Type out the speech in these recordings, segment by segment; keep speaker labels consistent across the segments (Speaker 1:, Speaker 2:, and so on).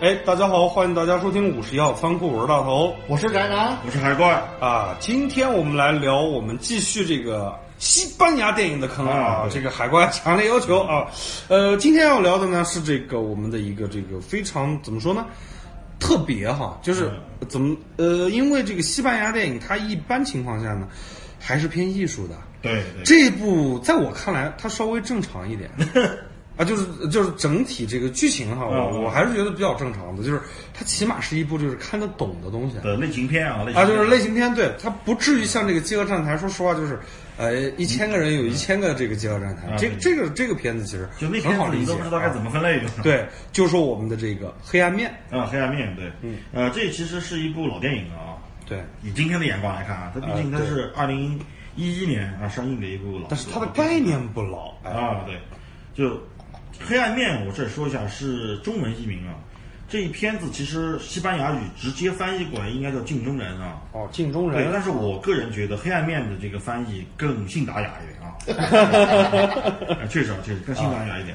Speaker 1: 哎，大家好，欢迎大家收听五十一号仓库，我是大头
Speaker 2: 我是宅男，
Speaker 3: 我是海怪，
Speaker 1: 啊。今天我们来聊，我们继续这个西班牙电影的坑啊
Speaker 3: 啊。
Speaker 1: 这个海怪强烈要求啊，呃，今天要聊的呢是这个我们的一个这个非常怎么说呢？特别哈，就是怎么呃，因为这个西班牙电影它一般情况下呢还是偏艺术的，
Speaker 3: 对对，
Speaker 1: 这部在我看来，它稍微正常一点，啊，就是就是整体这个剧情哈，我
Speaker 3: 嗯
Speaker 1: 我还是觉得比较正常的，就是它起码是一部就是看得懂的东西
Speaker 3: 的类型片啊，类型
Speaker 1: 啊，就是类型片，对，它不至于像这个《饥饿站台》，说实话就是，呃，一千个人有一千个这个《饥饿站台》，
Speaker 3: 啊
Speaker 1: 这个这个这个片子其实
Speaker 3: 就那片子
Speaker 1: 很好理解，
Speaker 3: 你都不知道该怎么分类，
Speaker 1: 啊对，就说我们的这个黑暗面，
Speaker 3: 啊，黑暗面对，
Speaker 1: 嗯，
Speaker 3: 呃，这其实是一部老电影啊，
Speaker 1: 对，
Speaker 3: 以今天的眼光来看啊，它毕竟它是二零一一年啊上映的一部老，
Speaker 1: 但是它的概念不老，哎，
Speaker 3: 啊，对，就黑暗面，我这儿说一下是中文译名啊。这一片子其实西班牙语直接翻译过来应该叫镜中人啊，
Speaker 1: 哦，镜中
Speaker 3: 对，
Speaker 1: 人，
Speaker 3: 但是我个人觉得黑暗面的这个翻译更信达雅一点 啊，确实啊，确实更信达雅一点。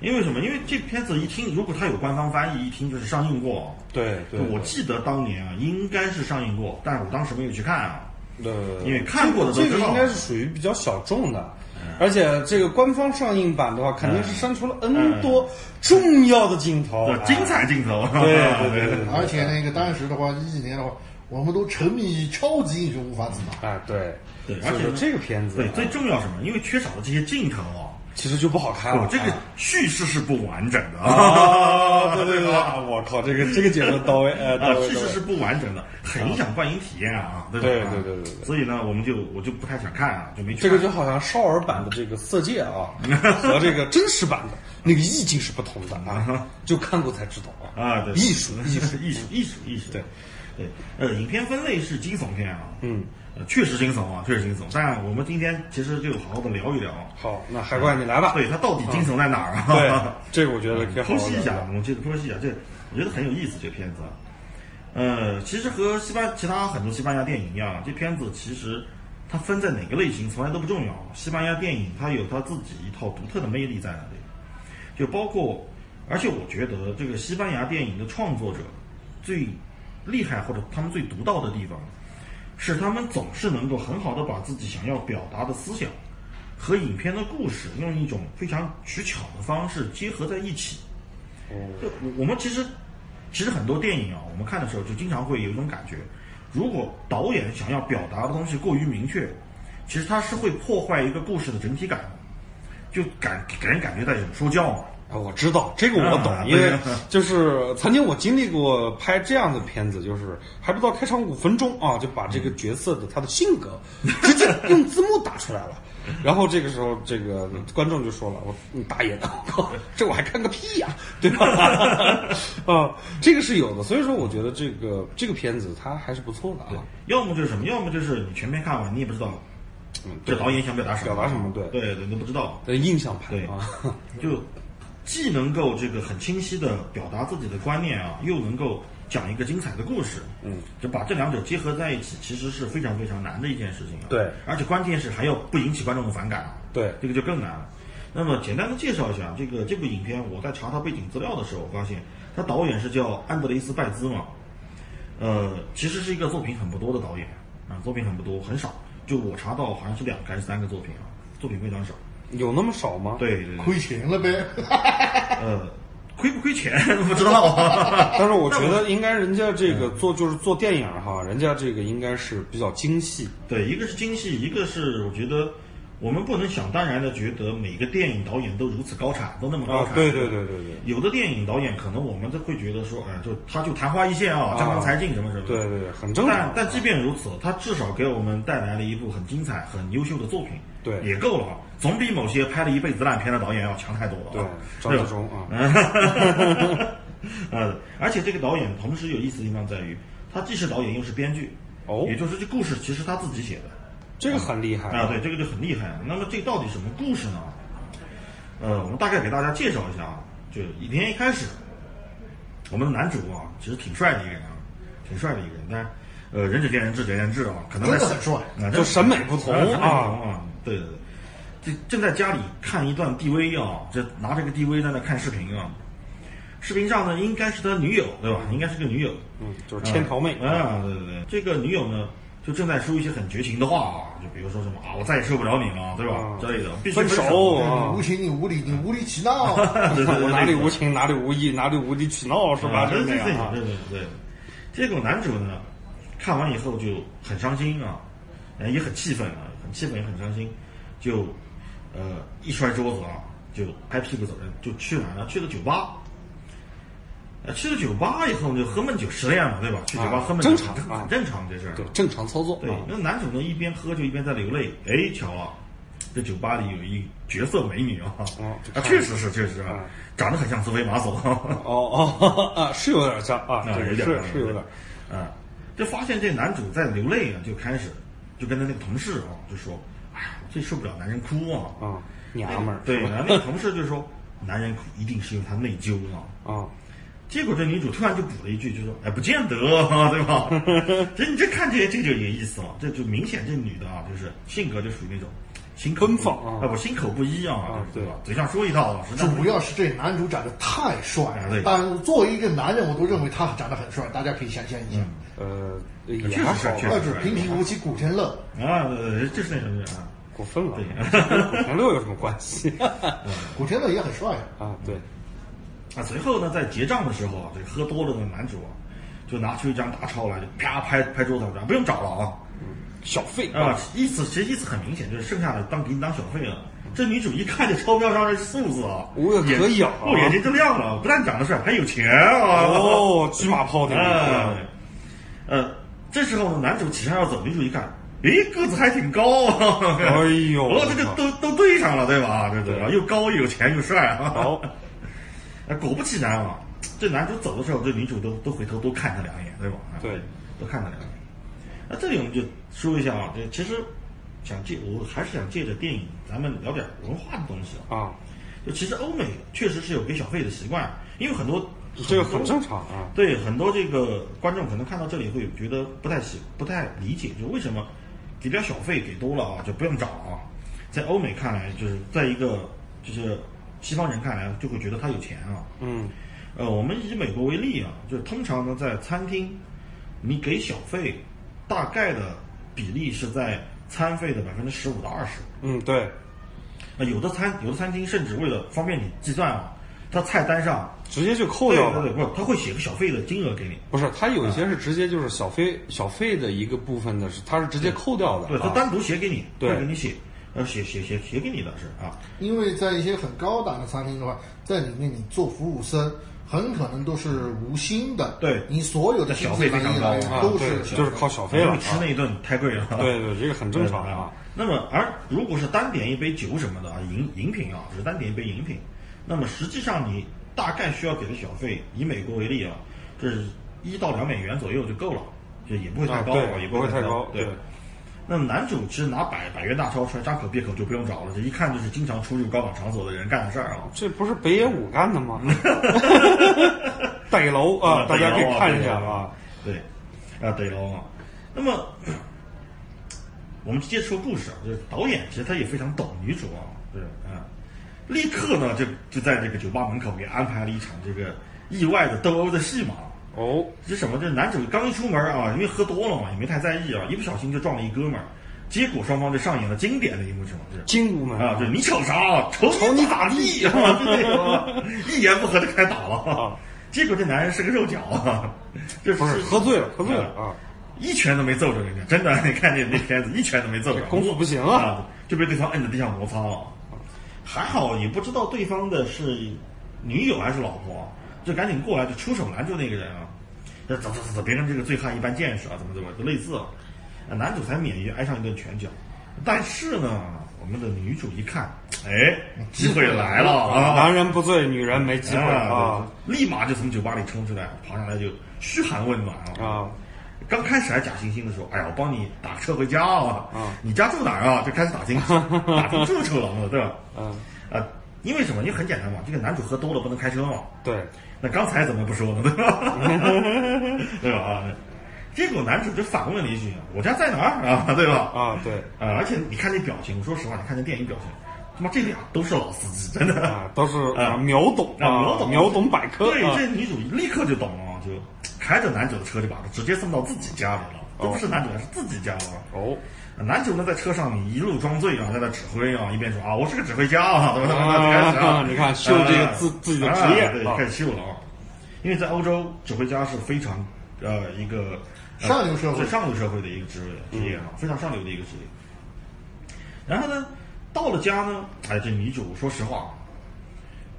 Speaker 3: 因为什么？因为这片子一听，如果它有官方翻译，一听就是上映过。
Speaker 1: 对对，
Speaker 3: 我记得当年啊，应该是上映过，但是我当时没有去看啊。
Speaker 1: 对，
Speaker 3: 因为看过的都知道
Speaker 1: 这个应该是属于比较小众的，而且这个官方上映版的话，肯定是删除了 N 多重要的镜头，
Speaker 3: 对，精彩镜头。
Speaker 1: 对对对对。对
Speaker 2: 而且那个当时的话，一几年的话，我们都沉迷于超级英雄无法自拔。
Speaker 1: 哎，对。
Speaker 3: 对而且
Speaker 1: 这个片子
Speaker 3: 对，
Speaker 1: 啊
Speaker 3: 最重要什么？因为缺少了这些镜头啊，
Speaker 1: 其实就不好看了
Speaker 3: 哦，，这个
Speaker 1: 啊
Speaker 3: 叙事是不完整的。
Speaker 1: 啊，对对对，啊 我靠，这个这个解释到位，呃，
Speaker 3: 叙事是不完整的，很影响观影体验啊，对吧？
Speaker 1: 对
Speaker 3: 啊。
Speaker 1: 对对对对。
Speaker 3: 所以呢，我们就我就不太想看啊，就没去
Speaker 1: 这个就好像少儿版的这个《色戒》啊，和这个真实版的那个意境是不同的啊，就看过才知道啊。
Speaker 3: 啊，对，
Speaker 1: 艺术
Speaker 3: 艺术艺术艺术艺术，
Speaker 1: 对
Speaker 3: 对，呃，影片分类是惊悚片啊，
Speaker 1: 嗯，
Speaker 3: 呃，确实惊悚啊，确实惊悚。但我们今天其实就好好的聊一聊，
Speaker 1: 好，那海怪你来吧。
Speaker 3: 对它到底惊悚在哪儿啊？
Speaker 1: 对，这个我觉得
Speaker 3: 剖析一下，我们接着剖析一下，这我觉得很有意思，这个片子啊。呃，其实和西班其他很多西班牙电影一样，这片子其实它分在哪个类型从来都不重要。西班牙电影它有它自己一套独特的魅力在那里，就包括，而且我觉得这个西班牙电影的创作者最厉害或者他们最独到的地方，是他们总是能够很好的把自己想要表达的思想和影片的故事用一种非常取巧的方式结合在一起。就我我们其实其实很多电影啊，我们看的时候就经常会有一种感觉，如果导演想要表达的东西过于明确，其实他是会破坏一个故事的整体感，就感给人感觉到有说教嘛。
Speaker 1: 啊，我知道这个我懂，
Speaker 3: 啊
Speaker 1: 因为就是曾经我经历过拍这样的片子，就是还不到开场五分钟啊，就把这个角色的他的性格 直接用字幕打出来了。然后这个时候，这个观众就说了：“我你大爷的，我靠，这我还看个屁呀、对吧？” 啊，这个是有的，所以说我觉得这个这个片子它还是不错的啊。
Speaker 3: 要么就是什么，要么就是你全片看完，你也不知道
Speaker 1: 嗯，
Speaker 3: 这导演想表达什么，
Speaker 1: 表达什么对
Speaker 3: 对对，都不知道。
Speaker 1: 对印象派
Speaker 3: 对
Speaker 1: 啊，
Speaker 3: 就既能够这个很清晰的表达自己的观念啊，又能够讲一个精彩的故事，
Speaker 1: 嗯，
Speaker 3: 就把这两者结合在一起，其实是非常非常难的一件事情啊。
Speaker 1: 对，
Speaker 3: 而且关键是还要不引起观众的反感啊，
Speaker 1: 对
Speaker 3: 这个就更难了。那么简单的介绍一下这个这部影片，我在查它背景资料的时候，我发现它导演是叫安德雷斯·拜兹嘛，呃，其实是一个作品很不多的导演啊，作品很不多，很少。就我查到好像是两个还是三个作品啊，作品非常少。
Speaker 1: 有那么少吗？
Speaker 3: 对对对，
Speaker 2: 亏钱了呗，
Speaker 3: 呃，亏不亏钱 不知道啊。
Speaker 1: 但是我觉得应该人家这个做就是做电影哈，人家这个应该是比较精细。
Speaker 3: 对，一个是精细，一个是我觉得我们不能想当然的觉得每个电影导演都如此高产，都那么高产。，
Speaker 1: 啊对对对对对，
Speaker 3: 有的电影导演可能我们都会觉得说，哎，就他就昙花一现啊，江郎才尽什么什么。
Speaker 1: 对对对，很正常。
Speaker 3: 但。但即便如此，他至少给我们带来了一部很精彩、很优秀的作品，
Speaker 1: 对。
Speaker 3: 也够了。啊，总比某些拍了一辈子烂片的导演要强太多了。
Speaker 1: 对
Speaker 3: 啊。，
Speaker 1: 张
Speaker 3: 对吧？
Speaker 1: 纪中啊，
Speaker 3: 呃，而且这个导演同时有意思的地方在于，他既是导演又是编剧，
Speaker 1: 哦。
Speaker 3: 也就是这故事其实他自己写的
Speaker 1: 这个很厉害
Speaker 3: 啊，对，这个就很厉害。那么这到底什么故事呢？呃，我们大概给大家介绍一下啊，就影片一开始，我们的男主啊，其实挺帅的一个人啊，挺帅的一个人，但呃，仁者见仁，智者见智啊，可能在
Speaker 2: 真的很帅
Speaker 3: 啊，
Speaker 1: 就审美不同
Speaker 3: 啊
Speaker 1: 啊
Speaker 3: 啊，对对对。这正在家里看一段 DV 啊，这拿着个 DV 在那看视频啊，视频上呢应该是他女友，对吧？应该是个女友。
Speaker 1: 嗯，就是千桃妹
Speaker 3: 啊，对对对，这个女友呢，就正在说一些很绝情的话啊，就比如说什么啊，我再也受不了你了，对吧？
Speaker 1: 啊
Speaker 3: 之类的，必须
Speaker 1: 分手
Speaker 2: 你无情，你无理，你无理取闹。
Speaker 3: 对对对，
Speaker 1: 我哪里无情，哪里无义，哪里无理取闹，是吧？
Speaker 3: 啊对对对
Speaker 1: 就是那样啊。
Speaker 3: 对对对。结果男主呢，看完以后就很伤心啊，呃也很气愤啊，很气愤也很伤心，就呃一摔桌子啊，就拍屁股走人，就去哪儿呢？去了酒吧。呃，去了酒吧以后就喝闷酒失恋了，对吧？去酒吧
Speaker 1: 啊
Speaker 3: 喝闷酒
Speaker 1: 正常啊
Speaker 3: 很正常这事儿。
Speaker 1: 对，正常操作
Speaker 3: 对
Speaker 1: 啊，。
Speaker 3: 那男主呢一边喝就一边在流泪。哎，巧了，这酒吧里有一绝色美女啊！
Speaker 1: 哦
Speaker 3: 啊，确实是，确实啊
Speaker 1: 啊，
Speaker 3: 长得很像苏菲玛索。
Speaker 1: 哦 哦啊，是有点像啊，
Speaker 3: 啊有点
Speaker 1: 是是有点。
Speaker 3: 啊，就发现这男主在流泪啊，就开始就跟他那个同事啊，就说：“哎呀，最受不了男人哭啊。
Speaker 1: 啊，娘们儿
Speaker 3: 对，然后那个同事就说：“ 男人哭一定是因为他内疚啊。”
Speaker 1: 啊，
Speaker 3: 结果这女主突然就补了一句，就说：“哎，不见得啊，对吧？这你这看这这就有意思了，这就明显这女的啊，就是性格就属于那种心口不
Speaker 1: 奔放啊
Speaker 3: 不心口不一啊，
Speaker 1: 啊
Speaker 3: 对吧？嘴上说一套，
Speaker 2: 主要是这男主长得太帅了，但作为一个男人，我都认为他长得很帅，大家可以想象一下。
Speaker 1: 呃，也
Speaker 3: 确实
Speaker 2: 平平无奇，古天乐，
Speaker 3: 啊，呃就是那种人啊。
Speaker 1: 过分了，
Speaker 3: 对
Speaker 1: 跟 古天乐有什么关系
Speaker 2: 古天乐也很帅。
Speaker 1: 啊？对，
Speaker 3: 啊，随后呢，在结账的时候啊，这喝多了的男主啊，就拿出一张大钞来，就啪拍拍桌子上，不用找了啊
Speaker 1: 小费
Speaker 3: 啊，意思其实意思很明显，就是剩下的当给你当小费了。这女主一看这钞票上的数字啊，
Speaker 1: 我
Speaker 3: 眼
Speaker 1: 可以啊
Speaker 3: 哦，眼睛就亮了，不但长得帅，还有钱啊！
Speaker 1: 哦，车马炮的
Speaker 3: 啊，呃，这时候呢，男主起身要走，女主一看，诶，个子还挺高啊！
Speaker 1: 哎呦
Speaker 3: 哦，这个都都对上了，对吧？对对吧？又高又有钱又帅啊！
Speaker 1: 好，
Speaker 3: 啊，果不其然啊，这男主走的时候，这女主都都回头多看他两眼，对吧？啊
Speaker 1: 对，
Speaker 3: 多看他两眼。那这里我们就说一下啊，这其实想借，我还是想借着电影，咱们聊点文化的东西啊。
Speaker 1: 啊，
Speaker 3: 就其实欧美确实是有给小费的习惯，因为很多
Speaker 1: 这个很正常啊。
Speaker 3: 对很多这个观众可能看到这里会觉得不太喜不太理解，就为什么给点小费给多了啊就不用找啊？在欧美看来，就是在一个就是西方人看来就会觉得他有钱啊。
Speaker 1: 嗯，
Speaker 3: 呃，我们以美国为例啊，就是通常呢在餐厅，你给小费大概的比例是在餐费的百分之十五到二十。
Speaker 1: 嗯，对，
Speaker 3: 那有的餐有的餐厅甚至为了方便你计算啊，它菜单上
Speaker 1: 直接就扣掉了。
Speaker 3: 对对对，不，他会写个小费的金额给你。
Speaker 1: 不是，他有一些是直接就是小费小费的一个部分的是，他是直接扣掉的。
Speaker 3: 对，他
Speaker 1: 啊
Speaker 3: 单独写给你，
Speaker 1: 对
Speaker 3: 会给你写，呃，写写写写给你的是啊，
Speaker 2: 因为在一些很高档的餐厅的话，在里面你做服务生，很可能都是无薪的。
Speaker 3: 对
Speaker 2: 你所有的
Speaker 3: 小费
Speaker 2: 都是
Speaker 1: 就是靠小费了
Speaker 3: 吃那一顿太贵了。
Speaker 1: 对对，这个很正常
Speaker 3: 对
Speaker 1: 啊。。
Speaker 3: 那么，而如果是单点一杯酒什么的啊，饮饮品啊，只是单点一杯饮品，那么实际上你大概需要给的小费，以美国为例啊，这是一到两美元左右就够了，就也不会太高，
Speaker 1: 啊
Speaker 3: 也
Speaker 1: 不会太
Speaker 3: 太
Speaker 1: 高
Speaker 3: 对
Speaker 1: 对。
Speaker 3: 那么男主其实拿百百元大钞出来，张口闭口就不用找了，这一看就是经常出入高档场所的人干的事儿啊。
Speaker 1: 这不是北野武干的吗？逮楼啊，大家可以看一下啊。
Speaker 3: 对，啊，对喽啊。那么，我们接着说故事啊，就是导演其实他也非常懂女主啊，对啊，立刻呢就就在这个酒吧门口给安排了一场这个意外的斗殴的戏码。
Speaker 1: 哦，
Speaker 3: 这什么？这男主刚一出门啊，因为喝多了嘛，也没太在意啊，一不小心就撞了一哥们儿，结果双方就上演了经典的一幕什么？就是
Speaker 1: 金屋门
Speaker 3: 啊，就是你瞅啥？瞅
Speaker 1: 瞅你咋
Speaker 3: 地？一言不合就开打了
Speaker 1: 啊。
Speaker 3: 结果这男人是个肉脚啊，这
Speaker 1: 不是喝醉了，喝醉了啊！
Speaker 3: 一拳都没揍着人家，真的，你看那那片子一拳都没揍着，
Speaker 1: 功夫不行啊
Speaker 3: 啊，就被对方摁在地上摩擦了。还好也不知道对方的是女友还是老婆，就赶紧过来就出手拦住那个人啊，走走走走，别跟这个醉汉一般见识啊，怎么怎么就类似男主才免于挨上一顿拳脚。但是呢，我们的女主一看，哎，机会来了啊！
Speaker 1: 男人不醉，女人没机会啊
Speaker 3: 立马就从酒吧里冲出来，跑上来就嘘寒问暖啊！
Speaker 1: 啊！
Speaker 3: 刚开始还假惺惺的说：“哎呀，我帮你打车回家啊！
Speaker 1: 啊
Speaker 3: 你家住哪儿啊？”就开始打听 打听住处了，对吧？
Speaker 1: 嗯，
Speaker 3: 啊，因为什么？因为很简单嘛，这个男主喝多了不能开车嘛。
Speaker 1: 对，
Speaker 3: 那刚才怎么不说呢？对吧？对吧？啊，结果男主就反问了一句：“我家在哪儿啊？对吧？”
Speaker 1: 啊，对，
Speaker 3: 啊，而且你看这表情，说实话，你看这电影表情，他妈这俩都是老司机，真的。
Speaker 1: 啊，都是
Speaker 3: 啊
Speaker 1: 啊秒懂
Speaker 3: 啊秒懂
Speaker 1: 秒懂百科
Speaker 3: 对，
Speaker 1: 啊
Speaker 3: 这女主立刻就懂了，就开着男主的车就把他直接送到自己家里了，都不是男主家，是自己家了。
Speaker 1: 哦，
Speaker 3: 男主呢在车上你一路装醉啊，在那指挥啊，一边说啊我是个指挥家啊，怎么怎么怎么开始啊
Speaker 1: 啊，你看秀这个自自己的职业
Speaker 3: 啊对，
Speaker 1: 啊
Speaker 3: 开始秀了啊。因为在欧洲，指挥家是非常呃一个呃
Speaker 2: 上流社会
Speaker 3: 是上流社会的一个职位职业啊，非常上流的一个职业。然后呢，到了家呢，哎，这女主说实话，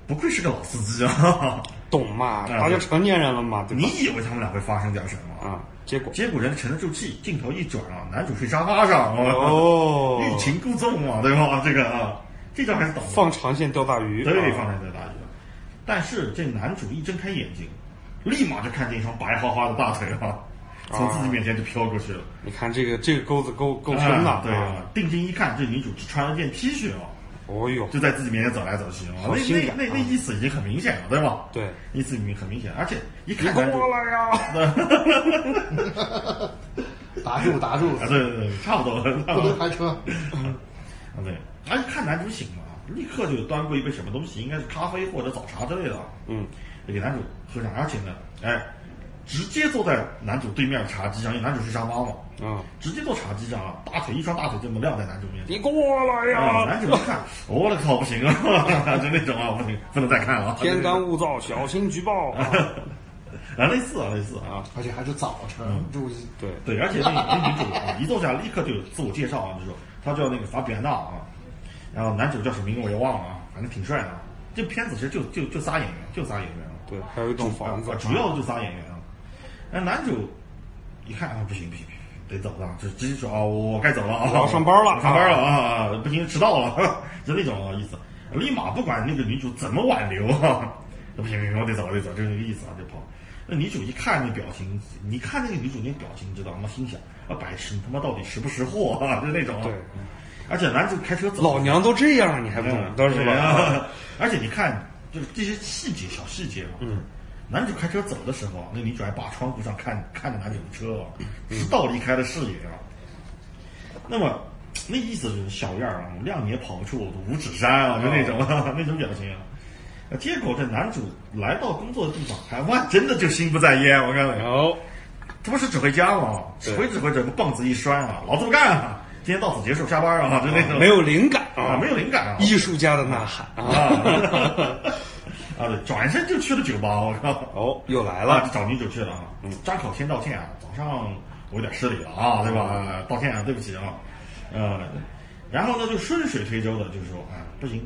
Speaker 3: 不愧是个老司机啊！
Speaker 1: 懂嘛？
Speaker 3: 啊
Speaker 1: 大家成年人了嘛，对吧
Speaker 3: 你？以为他们俩会发生点什么？
Speaker 1: 啊，结果
Speaker 3: 结果人沉得住气，镜头一转啊，男主睡沙发上，
Speaker 1: 哦
Speaker 3: 欲擒故纵嘛，对吧？这个啊，这招还是懂的。
Speaker 1: 放长线钓大鱼，
Speaker 3: 对，放长线钓大鱼。但是这男主一睁开眼睛，立马就看见一双白花花的大腿啊，从自己面前就飘过去了。
Speaker 1: 你看这个这个钩子够够深的，
Speaker 3: 啊对啊，定睛一看，这女主只穿了件 T 恤啊，
Speaker 1: 哦呦，
Speaker 3: 就在自己面前走来走去啊，那那那那
Speaker 1: 啊
Speaker 3: 意思已经很明显了，对吧？
Speaker 1: 对，
Speaker 3: 意思已经很明显，而且一看男主
Speaker 1: 来呀！
Speaker 2: 打住打住，
Speaker 3: 啊，对对对，差不多，了不
Speaker 2: 能开车。
Speaker 3: 啊，对，而且看男主醒了，立刻就端过一杯什么东西，应该是咖啡或者早茶之类的，
Speaker 1: 嗯，
Speaker 3: 给男主喝上，而且呢，哎，直接坐在男主对面的茶几上，因为男主是沙发嘛，
Speaker 1: 啊，
Speaker 3: 直接坐茶几上啊，大腿一双大腿这么晾在男主面前。
Speaker 1: 你过来
Speaker 3: 啊，
Speaker 1: 呀！
Speaker 3: 男主一看，我的靠，不行啊，就那种啊，不行，不能再看了啊。
Speaker 1: 天干物燥，小心举报啊！
Speaker 3: 啊，类似啊，类似啊。
Speaker 2: 而且还是早晨，注意。
Speaker 1: 对，
Speaker 3: 对，而且那那女主啊，一坐下立刻就有自我介绍啊，就说她叫那个法比安娜啊，然后男主叫什么名字我也忘了啊，反正挺帅的啊。这片子其实就就就仨演员，就仨演员啊。
Speaker 1: 对，还有一栋房子
Speaker 3: 啊，主要就仨演员啊。那男主一看啊，不行不行，得走了，就直接说啊，我该走了啊，
Speaker 1: 我要上班了
Speaker 3: 上班了啊，啊不行，迟到了，就那种意思。立马不管那个女主怎么挽留啊，不行不行，我得走我得走，就那个意思啊，就跑。那女主一看那表情，你看那个女主那表情，知道吗？心想啊，白痴，你他妈到底识不识货啊？就那种。
Speaker 1: 对，
Speaker 3: 而且男主开车走，
Speaker 1: 老娘都这样，你还不懂
Speaker 3: 嗯，
Speaker 1: 得是
Speaker 3: 对
Speaker 1: 吧？
Speaker 3: 啊而且你看，就是这些细节、小细节嘛。嗯。男主开车走的时候啊，那女主还把窗户上看看着男主的车啊，直到离开了视野啊。那么，那意思就是小样儿啊，谅你也跑不出我的五指山啊，就那种、那种表情啊。呃结果这男主来到工作的地方，还哇，真的就心不在焉。我告诉你，
Speaker 1: 哦，
Speaker 3: 他不是指挥家吗？指挥指挥着，棒子一摔啊，老子不干啊！今天到此结束，下班啊，就那种
Speaker 1: 没有灵感
Speaker 3: 啊，没有灵感啊，
Speaker 1: 艺术家的呐喊啊！
Speaker 3: 啊，对，转身就去了酒吧，我靠！
Speaker 1: 哦，又来
Speaker 3: 啊，
Speaker 1: 了
Speaker 3: 就找女主去了啊。嗯，张口先道歉啊，早上我有点失礼了啊，对吧？道歉啊，对不起啊。呃，然后呢，就顺水推舟的，就是说，啊，不行，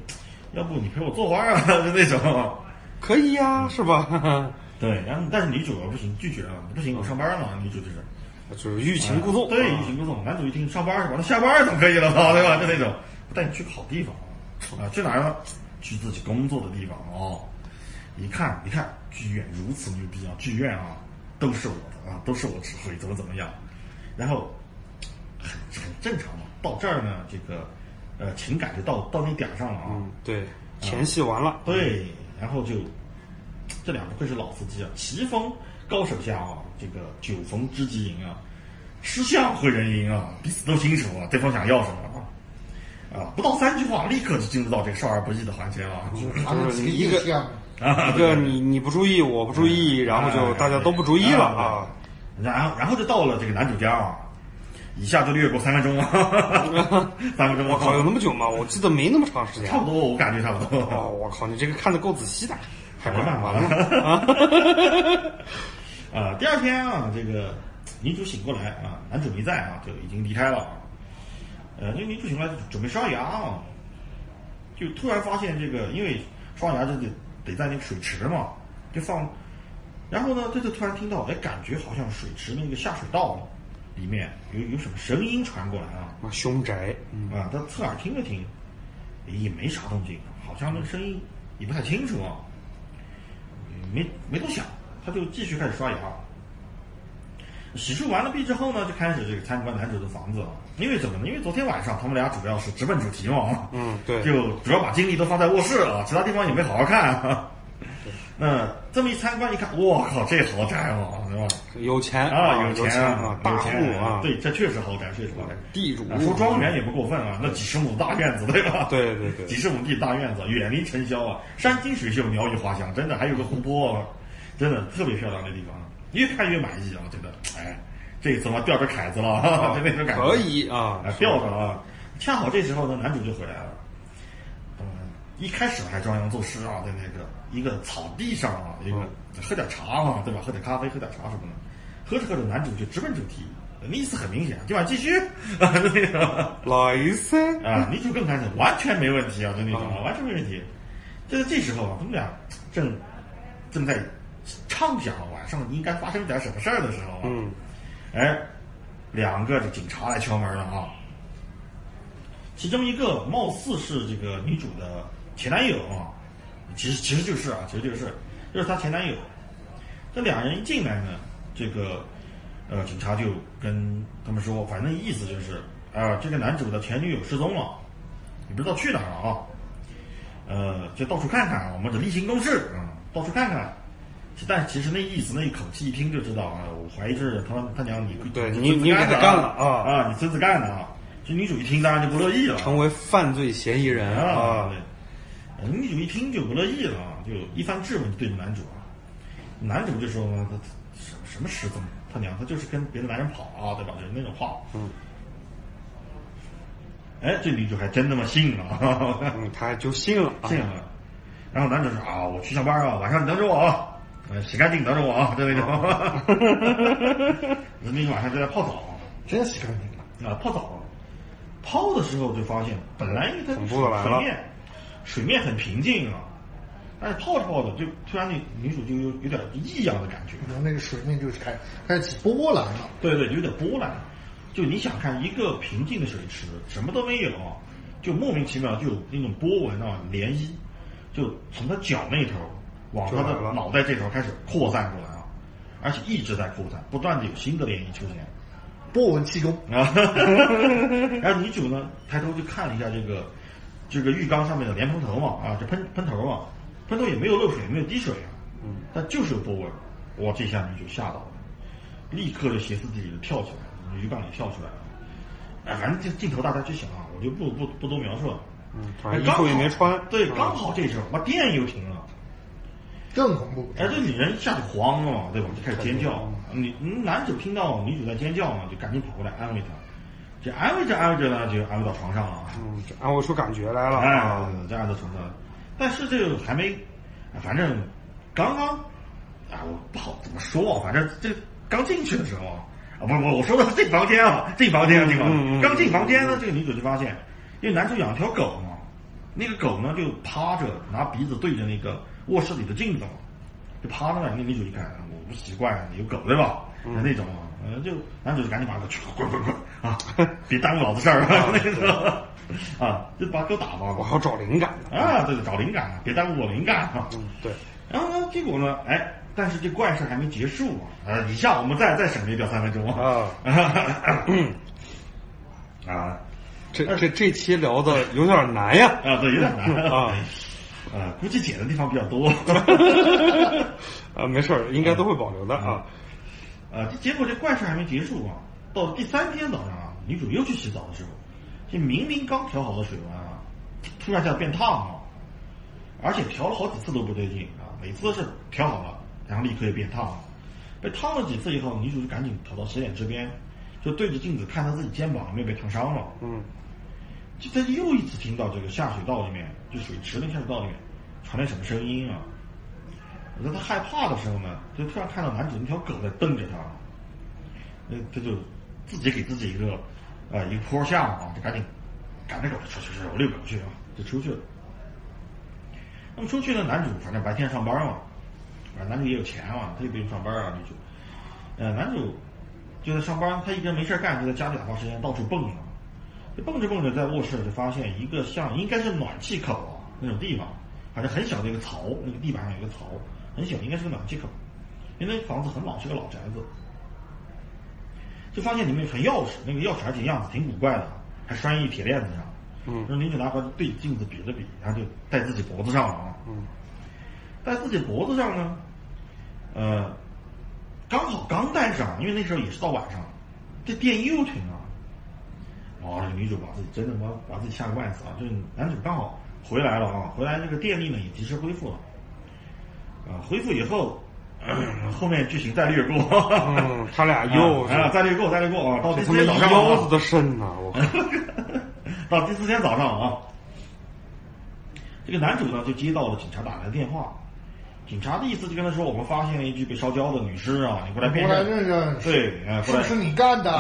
Speaker 3: 要不你陪我坐会儿啊，就那种。
Speaker 1: 可以呀，是吧？
Speaker 3: 对，然后但是女主不行，拒绝了，不行，我上班呢。女主就是，
Speaker 1: 就是欲擒故纵，
Speaker 3: 对，
Speaker 1: 啊
Speaker 3: 欲擒故纵。男主一听上班是吧？那下班总可以了吧？对吧？就那种，带你去个好地方啊，去哪儿呢？去自己工作的地方哦。一看，一看，剧院如此牛逼啊！剧院啊，都是我的啊，都是我指挥，怎么怎么样？然后很很正常嘛。到这儿呢，这个呃情感就到到那点儿上了啊。
Speaker 1: 嗯，对，前戏完了，
Speaker 3: 对，然后就这两不愧是老司机啊，棋逢高手下啊，这个酒逢知己饮啊，吃相和人赢啊，彼此都清楚啊，对方想要什么啊。啊，不到三句话，立刻就进入到这个少儿不宜的环节了啊！
Speaker 2: 他们几个
Speaker 3: 啊
Speaker 1: 一个你你不注意，我不注意，然后就大家都不注意了啊。
Speaker 3: 然后然后就到了这个男主家啊，一下就略过三分钟啊，三分钟，
Speaker 1: 我靠，有那么久吗？我记得没那么长时间。
Speaker 3: 差不多，我感觉差不多。
Speaker 1: 哦，我靠，你这个看的够仔细的，还
Speaker 3: 没办法
Speaker 1: 完了。
Speaker 3: 啊，第二天啊，这个女主醒过来啊，男主没在啊，就已经离开了啊。呃，那女主醒过来就准备刷牙啊，就突然发现这个，因为刷牙这得得在那个水池嘛，就放，然后呢，他就突然听到，哎，感觉好像水池那个下水道里面有有什么声音传过来啊，
Speaker 1: 啊，凶宅，嗯，
Speaker 3: 啊，他侧耳听了听，也没啥动静，好像那个声音也不太清楚啊，没没多想，他就继续开始刷牙。洗漱完了毕之后呢，就开始这个参观男主的房子了。因为怎么呢？因为昨天晚上他们俩主要是直奔主题嘛，
Speaker 1: 嗯，对，
Speaker 3: 就主要把精力都放在卧室了，其他地方也没好好看。那这么一参观一看，我靠，这豪宅啊，对吧？
Speaker 1: 有钱
Speaker 3: 啊，
Speaker 1: 有
Speaker 3: 钱
Speaker 1: 啊，大户啊，
Speaker 3: 对，这确实豪宅，确实豪宅。
Speaker 1: 地主
Speaker 3: 啊说庄园也不过分啊，那几十亩大院子，对吧？
Speaker 1: 对对对
Speaker 3: 几十亩地大院子，远离尘嚣啊，山清水秀，鸟语花香，真的还有个湖泊，啊真的特别漂亮的地方，越看越满意啊，觉得哎，这一次我吊着凯子了，哈 哈就那种感觉。
Speaker 1: 可以啊
Speaker 3: 啊，吊着了。恰好这时候呢，男主就回来了。嗯，一开始还装腔作势啊，在那个一个草地上啊，一个喝点茶嘛，对吧？喝点咖啡，喝点茶什么的。喝着喝着，男主就直奔主题，意思很明显，今晚继续 啊，就那个
Speaker 1: 来噻
Speaker 3: 啊，女主更开心，完全没问题啊，就那种啊，完全没问题。就在这时候啊，他们俩正正在畅想晚上应该发生点什么事儿的时候啊，
Speaker 1: 嗯，
Speaker 3: 哎，两个这警察来敲门了啊。其中一个貌似是这个女主的前男友啊，其实其实就是啊，其实就是就是她前男友。这两人一进来呢，这个呃警察就跟他们说，反正意思就是啊、这个男主的前女友失踪了，也不知道去哪儿了啊。呃，就到处看看，我们得例行公事啊、到处看看。但其实那意思那一口气一听就知道啊，我怀疑是他他娘你
Speaker 1: 对
Speaker 3: 你
Speaker 1: 你你给他干了啊。
Speaker 3: 啊，你孙子干的啊！这女主一听当然就不乐意了，
Speaker 1: 成为犯罪嫌疑人
Speaker 3: 啊
Speaker 1: 啊，，
Speaker 3: 对，女主一听就不乐意了，就一番质问对着男主啊，男主就说呢，他什什么失踪，他娘他就是跟别的男人跑啊，对吧？就是那种话，
Speaker 1: 嗯，
Speaker 3: 哎，这女主还真他妈信了，
Speaker 1: 嗯，他就信了啊。
Speaker 3: 信了，然后男主说啊，我去上班啊，晚上你等着我啊，呃，洗干净等着我啊，就那种，那天晚上就在泡澡。
Speaker 2: 真洗干净了。
Speaker 3: 啊，泡澡，泡的时候就发现，本来它
Speaker 1: 恐怖的来了
Speaker 3: 水面水面很平静啊，但是泡着泡着就突然那女主就有有点异样的感觉，
Speaker 2: 然后那个水面就是开开始起波澜了。
Speaker 3: 对对，有点波澜。就你想看一个平静的水池，什么都没有，就莫名其妙就有那种波纹啊涟漪，就从他脚那头往他的脑袋这头开始扩散过来啊，而且一直在扩散，不断的有新的涟漪出现。
Speaker 2: 波纹气功，
Speaker 3: 啊，然后女主呢抬头就看了一下这个这个浴缸上面的莲蓬头嘛，啊，这喷喷头嘛，喷头也没有漏水，没有滴水啊，嗯，但就是有波纹，哇，这下女主吓到了，立刻就歇斯底里的跳起来，从浴缸里跳出来了，哎，反正这镜头大家去想啊，我就不不不多描述了，
Speaker 1: 嗯，反正衣服也没穿，
Speaker 3: 对，
Speaker 1: 嗯
Speaker 3: 刚好这时候，把电又停了。
Speaker 2: 更恐怖。
Speaker 3: 哎，这女人一下就慌了嘛，对吧？就开始尖叫。女嗯男主听到女主在尖叫嘛，就赶紧跑过来安慰她。这安慰着安慰着呢，就安慰到床上了。
Speaker 1: 嗯，这安慰出感觉来了
Speaker 3: 哎
Speaker 1: 啊，，
Speaker 3: 这安慰到床上了。但是这个还没，反正刚刚啊，我不好怎么说，反正这刚进去的时候啊，不不，我说的是这房间啊，这房间啊，这房
Speaker 1: 嗯嗯嗯
Speaker 3: 刚进房间呢，这个女主就发现，因为男主养了条狗嘛，那个狗呢就趴着，拿鼻子对着那个卧室里的镜子，就趴那儿。那女主一看，我不习惯，有狗对吧？那种啊，呃，就男主就赶紧把狗去滚滚滚啊，别耽误老子事儿啊，那个啊，就把狗打发了
Speaker 1: 我要找灵感
Speaker 3: 啊，对，找灵感，别耽误我灵感啊。
Speaker 1: 嗯，对，
Speaker 3: 然后呢，结果呢，哎，但是这怪事还没结束啊，呃，以下我们再再省略掉三分钟啊。啊
Speaker 1: 这这这期聊的有点难呀，
Speaker 3: 啊，对，有点难
Speaker 1: 啊，
Speaker 3: 啊，估计剪的地方比较多。
Speaker 1: 啊，没事儿，应该都会保留的啊，
Speaker 3: 啊，这结果这怪事还没结束啊，到了第三天早上啊，女主又去洗澡的时候，这明明刚调好的水温啊，突然一下变烫了，而且调了好几次都不对劲啊，每次都是调好了，然后立刻又变烫了。被烫了几次以后，女主就赶紧跑到洗脸池边，就对着镜子看她自己肩膀有没有被烫伤了。
Speaker 1: 嗯，
Speaker 3: 就她又一次听到这个下水道里面，就水池那下水道里面传来什么声音啊？在他害怕的时候呢，就突然看到男主那条狗在瞪着他，那他就自己给自己一个呃一个坡下啊，就赶紧赶着狗出去，我遛狗去啊，就出去了。那么出去呢，男主反正白天上班嘛，啊，男主也有钱嘛，他也不用上班啊，女主，呃，男主就在上班，他一天没事干，就在家里打发时间，到处蹦啊。就蹦着蹦着，在卧室就发现一个像应该是暖气口啊那种地方，反正很小的一个槽，那个地板上有一个槽，很小，应该是个暖气口。因为那房子很老，是个老宅子。就发现里面有串钥匙，那个钥匙还挺样子挺古怪的，还拴一铁链子上。
Speaker 1: 嗯
Speaker 3: 让女主拿过来对镜子比了比，然后就戴自己脖子上了啊。
Speaker 1: 嗯。
Speaker 3: 戴自己脖子上呢，呃，刚好刚戴上，因为那时候也是到晚上，这电又停了。哦，这个女主把自己真的把把自己吓个半死啊！就是男主刚好回来了啊，回来这个电力呢也及时恢复了。啊，恢复以后，后面剧情再略过。
Speaker 1: 嗯，他俩又
Speaker 3: 啊，再略过，再略过啊！到第四天早上啊
Speaker 1: 腰子的肾呐！我靠
Speaker 3: 到第四天早上啊，这个男主呢就接到了警察打来的电话，警察的意思就跟他说：“我们发现了一具被烧焦的女尸啊，你过来辨
Speaker 2: 过来
Speaker 3: 认。
Speaker 2: 认认，
Speaker 3: 对，哎，过来
Speaker 2: 是不是你干的？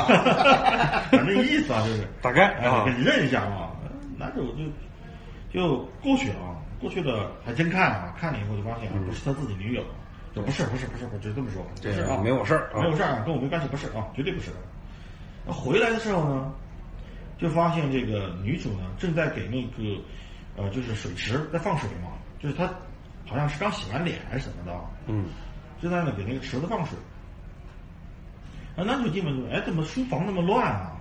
Speaker 3: 反正意思啊，就是
Speaker 1: 大概
Speaker 3: 哎，
Speaker 1: 啊
Speaker 3: 你认一下啊。男主就就过去了啊，过去了还真看啊，看了以后就发现啊，不是他自己女友，就不是不是不是，我就这么说，不是啊，
Speaker 1: 没有事儿啊
Speaker 3: 没有事儿啊，跟我没关系，不是啊，绝对不是。那回来的时候呢，就发现这个女主呢正在给那个呃就是水池在放水嘛，就是她好像是刚洗完脸还是什么的啊，
Speaker 1: 嗯，
Speaker 3: 就在那给那个池子放水。啊，男主进门说：“哎，怎么书房那么乱啊？”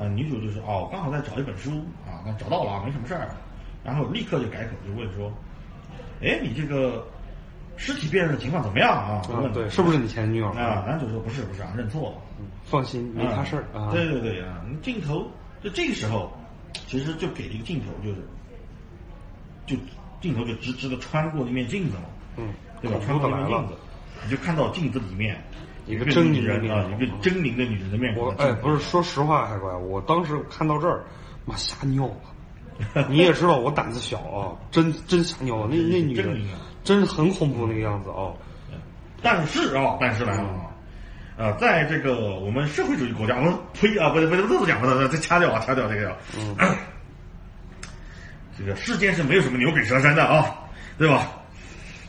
Speaker 3: 啊，女主就说：“哦，刚好在找一本书啊，那找到了，没什么事儿。”然后立刻就改口，就问说：“哎，你这个尸体辨认的情况怎么样啊？”就问
Speaker 1: 啊对，是不是你前女友
Speaker 3: 啊？男主说：“不是，不是啊，认错了。”
Speaker 1: 放心，没他事儿啊。
Speaker 3: 对对对啊，镜头就这个时候，其实就给了一个镜头，就是就镜头就直直的穿过那面镜子嘛，
Speaker 1: 嗯，
Speaker 3: 对吧？穿过那面镜子，你就看到镜子里面
Speaker 1: 一个狰狞
Speaker 3: 人啊，一个狰狞的女人的面孔。
Speaker 1: 我哎，不是，说实话，海怪，我当时看到这儿，妈吓尿了。你也知道我胆子小啊，真真吓尿了。那那女人
Speaker 3: 狰狞啊
Speaker 1: 真很恐怖那个样子啊。
Speaker 3: 但是啊，但是来了啊，呃，在这个我们社会主义国家，我们呸啊，不是不是不是这么讲，不是这掐掉啊，掐掉这个要。
Speaker 1: 嗯
Speaker 3: 这个世间是没有什么牛鬼蛇神的啊，对吧？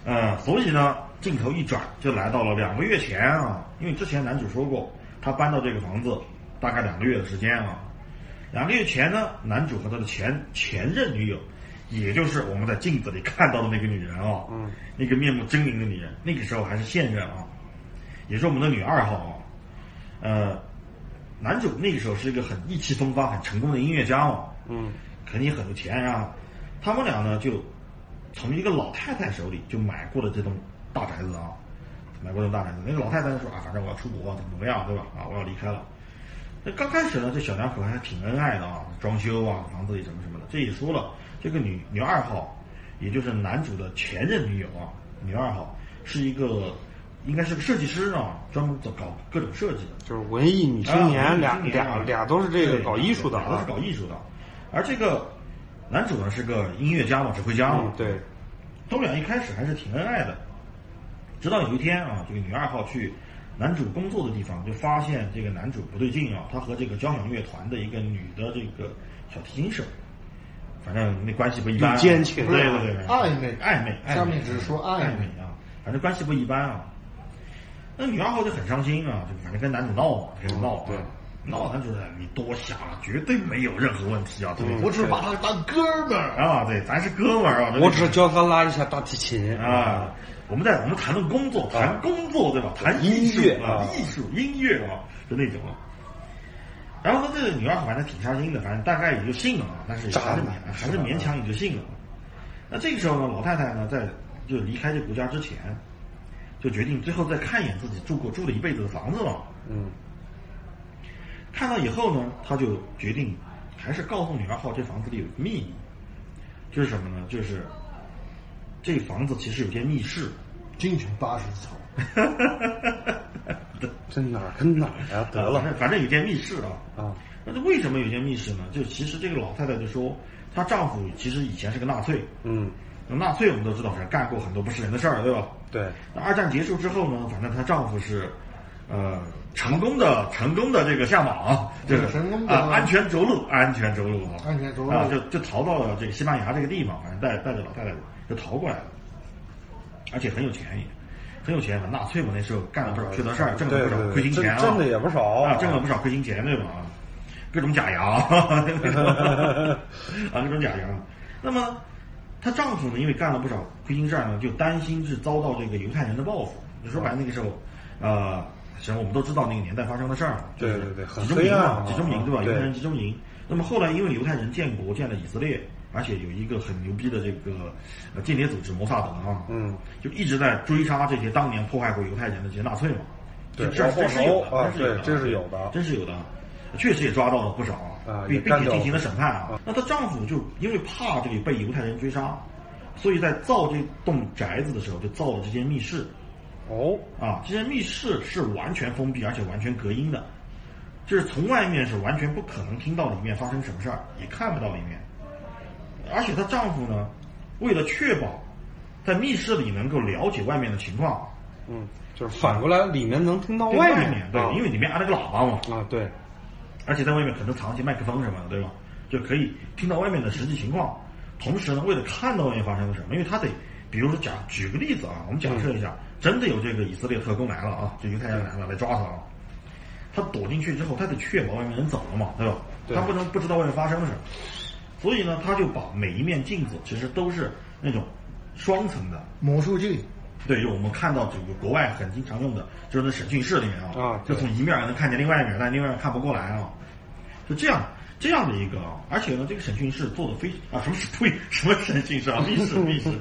Speaker 3: 嗯，所以呢，镜头一转就来到了两个月前啊，因为之前男主说过，他搬到这个房子大概两个月的时间啊。两个月前呢，男主和他的前前任女友，也就是我们在镜子里看到的那个女人啊，
Speaker 1: 嗯，
Speaker 3: 那个面目狰狞的女人，那个时候还是现任啊，也是我们的女二号啊。呃，男主那个时候是一个很意气风发、很成功的音乐家嘛，
Speaker 1: 嗯，
Speaker 3: 肯定很有钱啊。他们俩呢，就从一个老太太手里就买过了这栋大宅子啊，买过这栋大宅子。那个老太太说啊，反正我要出国，怎么怎么样，对吧？啊，我要离开了。那刚开始呢，这小两口还挺恩爱的啊，装修啊，房子里什么什么的。这也说了，这个女女二号，也就是男主的前任女友啊，女二号是一个应该是个设计师啊，专门做搞各种设计的。
Speaker 1: 就是文艺女青年，
Speaker 3: 啊
Speaker 1: 俩俩俩都是这个搞艺术的
Speaker 3: 俩都是
Speaker 1: 啊。
Speaker 3: 搞艺术的。而这个男主呢是个音乐家嘛，指挥家嘛
Speaker 1: 嗯，，对，
Speaker 3: 他们俩一开始还是挺恩爱的，直到有一天啊，这个女二号去男主工作的地方，就发现这个男主不对劲啊，他和这个交响乐团的一个女的这个小提琴手，反正那关系不一般、啊，
Speaker 1: 有奸情
Speaker 3: 对对对，
Speaker 2: 暧昧。
Speaker 3: 暧昧，暧昧。
Speaker 2: 下面只是说暧昧。
Speaker 3: 啊，反正关系不一般啊。那女二号就很伤心啊，就反正跟男主闹嘛，开始闹啊，
Speaker 1: 对。
Speaker 3: 闹，男主说你多想了，绝对没有任何问题啊，对？
Speaker 2: 我只是把他当哥们儿。
Speaker 3: 啊，对，咱是哥们儿啊，
Speaker 1: 我只是教他拉一下大提琴。
Speaker 3: 啊，我们在我们谈论工作，谈工作对吧？谈艺术
Speaker 1: 音乐
Speaker 3: 啊
Speaker 1: 啊，
Speaker 3: 艺术音乐啊，就那种啊。然后呢，这个女二号反正挺伤心的，反正大概也就信了啊，但是也还是勉还是勉强也就信了。那这个时候呢，老太太呢，在就离开这个国家之前，就决定最后再看一眼自己住过住了一辈子的房子嘛。
Speaker 1: 嗯，
Speaker 3: 看到以后呢，他就决定还是告诉女二号这房子里有个秘密，就是什么呢？就是这房子其实有间密室。
Speaker 2: 进去八十层，
Speaker 1: 这哪儿跟哪儿呀？得
Speaker 3: 反
Speaker 1: 了
Speaker 3: 正反正有间密室啊。
Speaker 1: 啊，
Speaker 3: 那这为什么有间密室呢？就其实这个老太太就说，她丈夫其实以前是个纳粹，
Speaker 1: 嗯，
Speaker 3: 那纳粹我们都知道是干过很多不是人的事儿，对吧？
Speaker 1: 对，
Speaker 3: 那二战结束之后呢，反正她丈夫是，呃，成功的成功的这个下马，就是
Speaker 2: 成功的
Speaker 3: 啊，安全着陆，安全着陆啊，
Speaker 2: 安全着陆
Speaker 3: 啊，就就逃到了这个西班牙这个地方，反正带带着老太太就逃过来了，而且很有钱也。很有钱嘛，纳粹嘛那时候干了不少缺德事儿，挣了不少亏心钱啊，
Speaker 1: 挣挣的也不少
Speaker 3: 啊，挣了不少亏心钱，对吧？啊，各种假牙，啊，各种假牙。那么，她丈夫呢，因为干了不少亏心事儿呢，就担心是遭到这个犹太人的报复。你说白了，那个时候，呃，实我们都知道那个年代发生的事儿，就是
Speaker 1: 对对对
Speaker 3: 集中营嘛，集中营对吧？犹太人集中营。那么后来因为犹太人建国，建了以色列，而且有一个很牛逼的这个呃间谍组织摩萨德啊，
Speaker 1: 嗯，
Speaker 3: 就一直在追杀这些当年迫害过犹太人的这些纳粹嘛。
Speaker 1: 对
Speaker 3: 这这是有的，
Speaker 1: 啊
Speaker 3: 真是有的
Speaker 1: 对这是有的
Speaker 3: 真是有的，确实也抓到了不少
Speaker 1: 啊
Speaker 3: 并并且进行了审判啊。那她丈夫就因为怕这个被犹太人追杀，所以在造这栋宅子的时候就造了这间密室
Speaker 1: 哦，
Speaker 3: 啊。这间密室是完全封闭而且完全隔音的，就是从外面是完全不可能听到里面发生什么事儿，也看不到里面。而且她丈夫呢，为了确保在密室里能够了解外面的情况，
Speaker 1: 嗯，就是反过来里面能听到
Speaker 3: 对
Speaker 1: 外
Speaker 3: 面对，因为里面安了个喇叭嘛，
Speaker 1: 啊对，
Speaker 3: 而且在外面可能藏一些麦克风什么的，对吧？就可以听到外面的实际情况。同时呢，为了看到外面发生了什么，因为他得，比如说假举个例子啊，我们假设一下，真的有这个以色列特工来了啊，就犹太人来了来抓他啊，他躲进去之后，他得确保外面人走了嘛，对吧？
Speaker 1: 对
Speaker 3: 他不能不知道外面发生了什么，所以呢，他就把每一面镜子其实都是那种双层的，
Speaker 2: 魔术镜，
Speaker 3: 对，就我们看到这个国外很经常用的，就是那审讯室里面啊，
Speaker 1: 啊
Speaker 3: 就从一面能看见另外一面，但另外一面看不过来啊，就这样这样的一个啊，而且呢，这个审讯室做的非啊，什么是呸，什么审讯室啊，密室密室，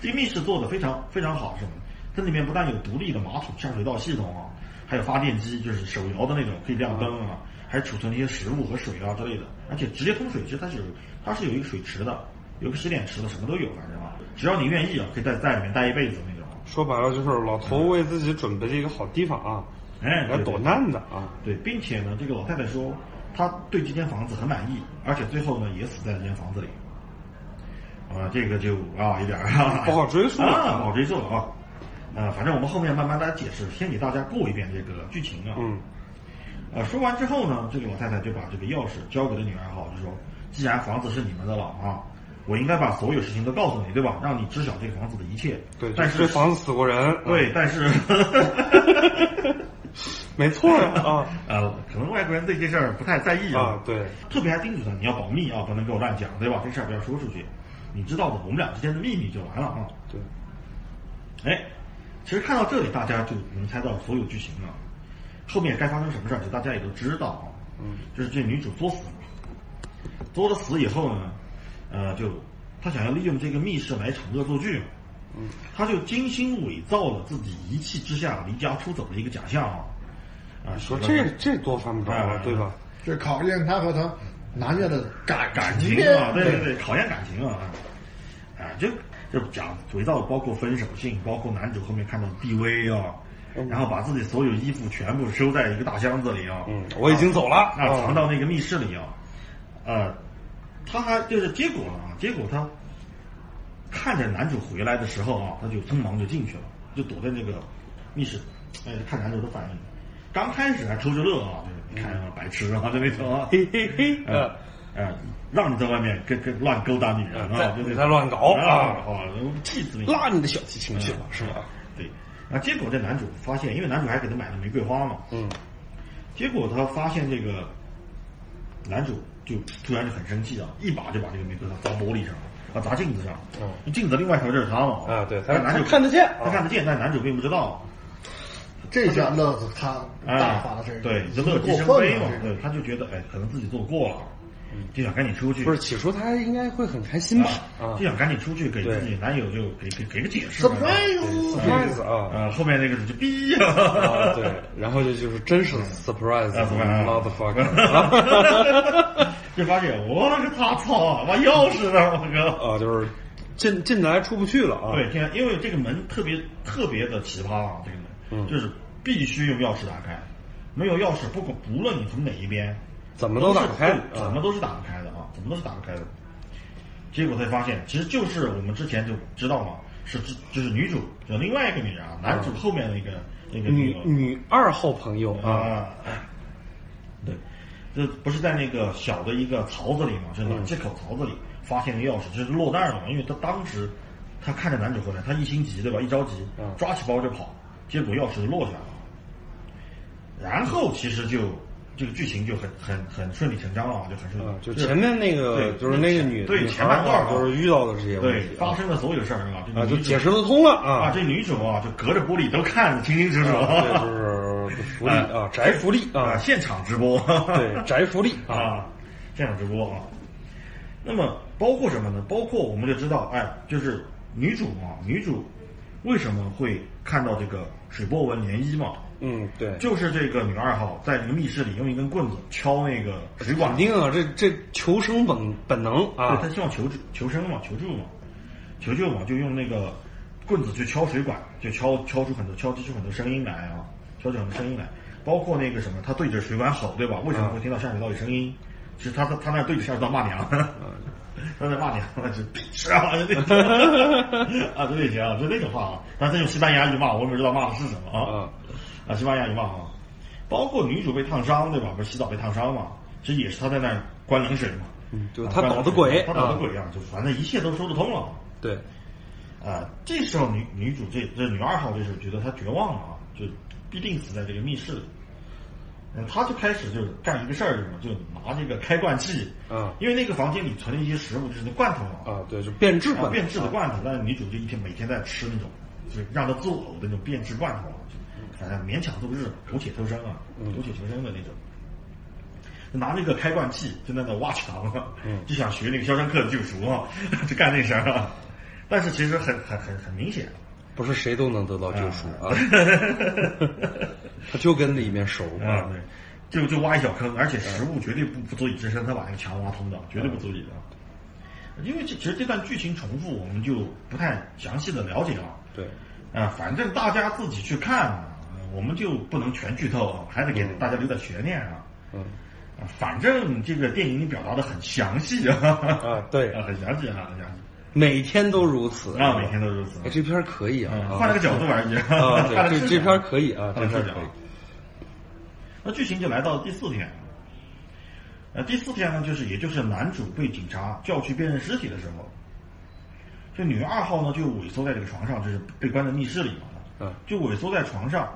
Speaker 3: 这个密室做的非常非常好，是吗？它里面不但有独立的马桶下水道系统啊，还有发电机，就是手摇的那种可以亮灯啊，还储存一些食物和水啊之类的，而且直接通水，其实它是有它是有一个水池的，有个洗脸池的，什么都有，反正啊，只要你愿意啊，可以在在里面待一辈子那种。
Speaker 1: 说白了就是老头为自己准备了一个好地方啊，
Speaker 3: 哎，对
Speaker 1: 来躲难的啊，
Speaker 3: 对，并且呢，这个老太太说，她对这间房子很满意，而且最后呢也死在这间房子里。啊，这个就啊有点儿、啊、
Speaker 1: 不好追溯
Speaker 3: 啊，不好追溯了啊。呃，反正我们后面慢慢来解释，先给大家过一遍这个剧情啊。
Speaker 1: 嗯，
Speaker 3: 呃，说完之后呢，这个老太太就把这个钥匙交给了女儿，好，就说，既然房子是你们的了啊，我应该把所有事情都告诉你，对吧？让你知晓这个房子的一切。
Speaker 1: 对，
Speaker 3: 但是
Speaker 1: 这房子死过人，
Speaker 3: 对，但是
Speaker 1: 没错呀啊
Speaker 3: 呃，可能外国人对这事儿不太在意
Speaker 1: 啊，对，
Speaker 3: 特别还叮嘱他你要保密啊，不能给我乱讲，对吧？这事儿不要说出去，你知道的，我们俩之间的秘密就完了啊。
Speaker 1: 对，
Speaker 3: 哎，其实看到这里，大家就能猜到所有剧情了。后面该发生什么事儿，就大家也都知道啊。
Speaker 1: 嗯，
Speaker 3: 就是这女主作死了，作了死以后呢，呃，就她想要利用这个密室来一场恶作剧，
Speaker 1: 嗯，
Speaker 3: 她就精心伪造了自己一气之下离家出走的一个假象啊。啊，
Speaker 1: 说这这多犯不着啊
Speaker 3: 哎，
Speaker 1: 对吧？
Speaker 2: 这考验他和他男人的感
Speaker 3: 感情啊，对对对，考验感情啊，啊，就就讲伪造，包括分手信，包括男主后面看到的 DV 啊，然后把自己所有衣服全部收在一个大箱子里啊，
Speaker 1: 嗯，我已经走了。
Speaker 3: 啊，藏到那个密室里啊，呃，他还就是结果啊，结果他看着男主回来的时候啊，他就匆忙就进去了，就躲在那个密室，哎，看男主的反应。刚开始还偷着乐啊，看啊，白痴啊，就那种啊，
Speaker 1: 嘿嘿嘿，
Speaker 3: 呃
Speaker 1: 呃，
Speaker 3: 呃，让你在外面跟跟乱勾搭女人
Speaker 1: 在
Speaker 3: 啊，就那种。
Speaker 1: 在乱搞
Speaker 3: 啊，
Speaker 1: 啊。
Speaker 3: 啊，气死你！
Speaker 1: 拉你的小提琴去了，是吧？
Speaker 3: 对，啊，结果这男主发现，因为男主还给他买了玫瑰花嘛，
Speaker 1: 嗯，
Speaker 3: 结果他发现这个男主就突然就很生气啊，一把就把这个玫瑰花砸玻璃上，啊，砸镜子上，
Speaker 1: 嗯，
Speaker 3: 镜子另外一头就是他嘛，
Speaker 1: 啊对他
Speaker 3: 但男主
Speaker 1: 他看得见
Speaker 3: 他看得见，但男主并不知道，
Speaker 2: 这下乐子他大
Speaker 3: 啊
Speaker 2: 发了这，
Speaker 3: 对，就乐极生悲嘛
Speaker 2: 了，，
Speaker 3: 对，他就觉得哎，可能自己做过了，就想赶紧出去，
Speaker 1: 不是，起初他应该会很开心吧？啊
Speaker 3: 就想赶紧出去给自己男友就给给给个解释。
Speaker 1: surprise，，surprise！啊。
Speaker 3: 呃，后面那个就逼
Speaker 1: 啊，
Speaker 3: 啊，
Speaker 1: 对，然后就就是真是 surprise
Speaker 3: 啊，surprise
Speaker 1: motherfucker
Speaker 3: 就发现我个他操，把钥匙呢，我哥。
Speaker 1: 啊，就是进进得来出不去了啊。
Speaker 3: 对，现在因为这个门特别特别的奇葩啊，这个门、
Speaker 1: 嗯。
Speaker 3: 就是必须用钥匙打开，没有钥匙，不管不论你从哪一边，
Speaker 1: 怎么都打不开
Speaker 3: 都是怎么都是打不开的啊，怎么都是打不开的。结果才发现，其实就是我们之前就知道嘛，是只就是女主有另外一个女人啊，男主后面的一个那个
Speaker 1: 女
Speaker 3: 的
Speaker 1: 女二号朋友啊，
Speaker 3: 啊，对，这不是在那个小的一个槽子里嘛，是
Speaker 1: 嗯
Speaker 3: 冷气口槽子里发现个钥匙，就是落袋了嘛。因为他当时他看着男主回来，他一心急对吧？一着急
Speaker 1: 嗯，
Speaker 3: 抓起包就跑，结果钥匙就落下来了。然后其实就这个剧情就很很很顺理成章了啊，就很顺。
Speaker 1: 就前面那个
Speaker 3: 对
Speaker 1: 就是那个女
Speaker 3: 对前半段
Speaker 1: 就是遇到的这些问
Speaker 3: 对
Speaker 1: 题
Speaker 3: 发生的所有事儿啊，
Speaker 1: 啊，就解释得通了
Speaker 3: 啊，
Speaker 1: 啊。
Speaker 3: 这女主啊就隔着玻璃都看得清清楚楚，
Speaker 1: 就是福利 啊，宅福利
Speaker 3: 啊，
Speaker 1: 啊，
Speaker 3: 现场直播，
Speaker 1: 对，宅福利啊，
Speaker 3: 啊，现场直播啊。那么包括什么呢？包括我们就知道，哎，就是女主嘛，女主为什么会看到这个水波纹涟漪嘛？
Speaker 1: 嗯，对，
Speaker 3: 就是这个女二号在这个密室里用一根棍子敲那个水管。
Speaker 1: 肯，定啊，这这求生本本能
Speaker 3: 对，
Speaker 1: 啊
Speaker 3: 她，希望求助求生嘛，求助嘛，求救嘛，就用那个棍子去敲水管，就敲敲出很多敲击出很多声音来啊，敲出很多声音来，包括那个什么，她对着水管吼，对吧？为什么会听到下水道有声音？其实她她她那对着下水道骂娘，他在骂娘，就鄙视啊，就那种。啊，就那些啊，就那种话啊，但是用西班牙语骂，我也不知道骂的是什么啊。
Speaker 1: 啊，
Speaker 3: 啊，西班牙语骂啊，包括女主被烫伤，对吧？不是洗澡被烫伤嘛？这也是他在那儿关冷水嘛。
Speaker 1: 嗯，就
Speaker 3: 啊
Speaker 1: 他搞的鬼，
Speaker 3: 他搞的
Speaker 1: 啊，
Speaker 3: 鬼啊，就反正一切都说得通了。
Speaker 1: 对，
Speaker 3: 啊，这时候女女主这这女二号这时候觉得她绝望了啊，就必定死在这个密室里。嗯，她就开始就是干一个事儿，就拿这个开罐器，
Speaker 1: 嗯
Speaker 3: 因为那个房间里存了一些食物，就是那罐头嘛，
Speaker 1: 啊，对，就变质
Speaker 3: 啊
Speaker 1: 罐，
Speaker 3: 变质的罐头，但是女主就一天每天在吃那种，就是让她作呕的那种变质罐头反正勉强度日，苟且偷生啊，苟且求生的那种。就拿那个开罐器就在那挖墙啊，就想学那个《肖申克的救赎》啊，就干那事儿啊。但是其实很很很很明显，
Speaker 1: 不是谁都能得到救赎啊，他就跟里面熟
Speaker 3: 啊，对，就就挖一小坑，而且食物绝对不不足以支撑他把那个墙挖通的，绝对不足以的。因为这其实这段剧情重复，我们就不太详细的了解了。
Speaker 1: 对，
Speaker 3: 啊，反正大家自己去看啊，我们就不能全剧透啊，还得给大家留点悬念啊。
Speaker 1: 嗯。
Speaker 3: 啊，反正这个电影里表达的很详细啊，
Speaker 1: 啊，对，
Speaker 3: 啊，很详细啊，很详细。
Speaker 1: 每天都如此。
Speaker 3: 啊，每天都如此。
Speaker 1: 哎。这片儿可以啊。
Speaker 3: 换了个角度而已
Speaker 1: 啊，这这片儿可以啊，这片儿可以。
Speaker 3: 那剧情就来到第四天，呃，第四天呢，就是也就是男主被警察叫去辨认尸体的时候，这女二号呢就萎缩在这个床上，就是被关在密室里嘛，
Speaker 1: 嗯，
Speaker 3: 就萎缩在床上，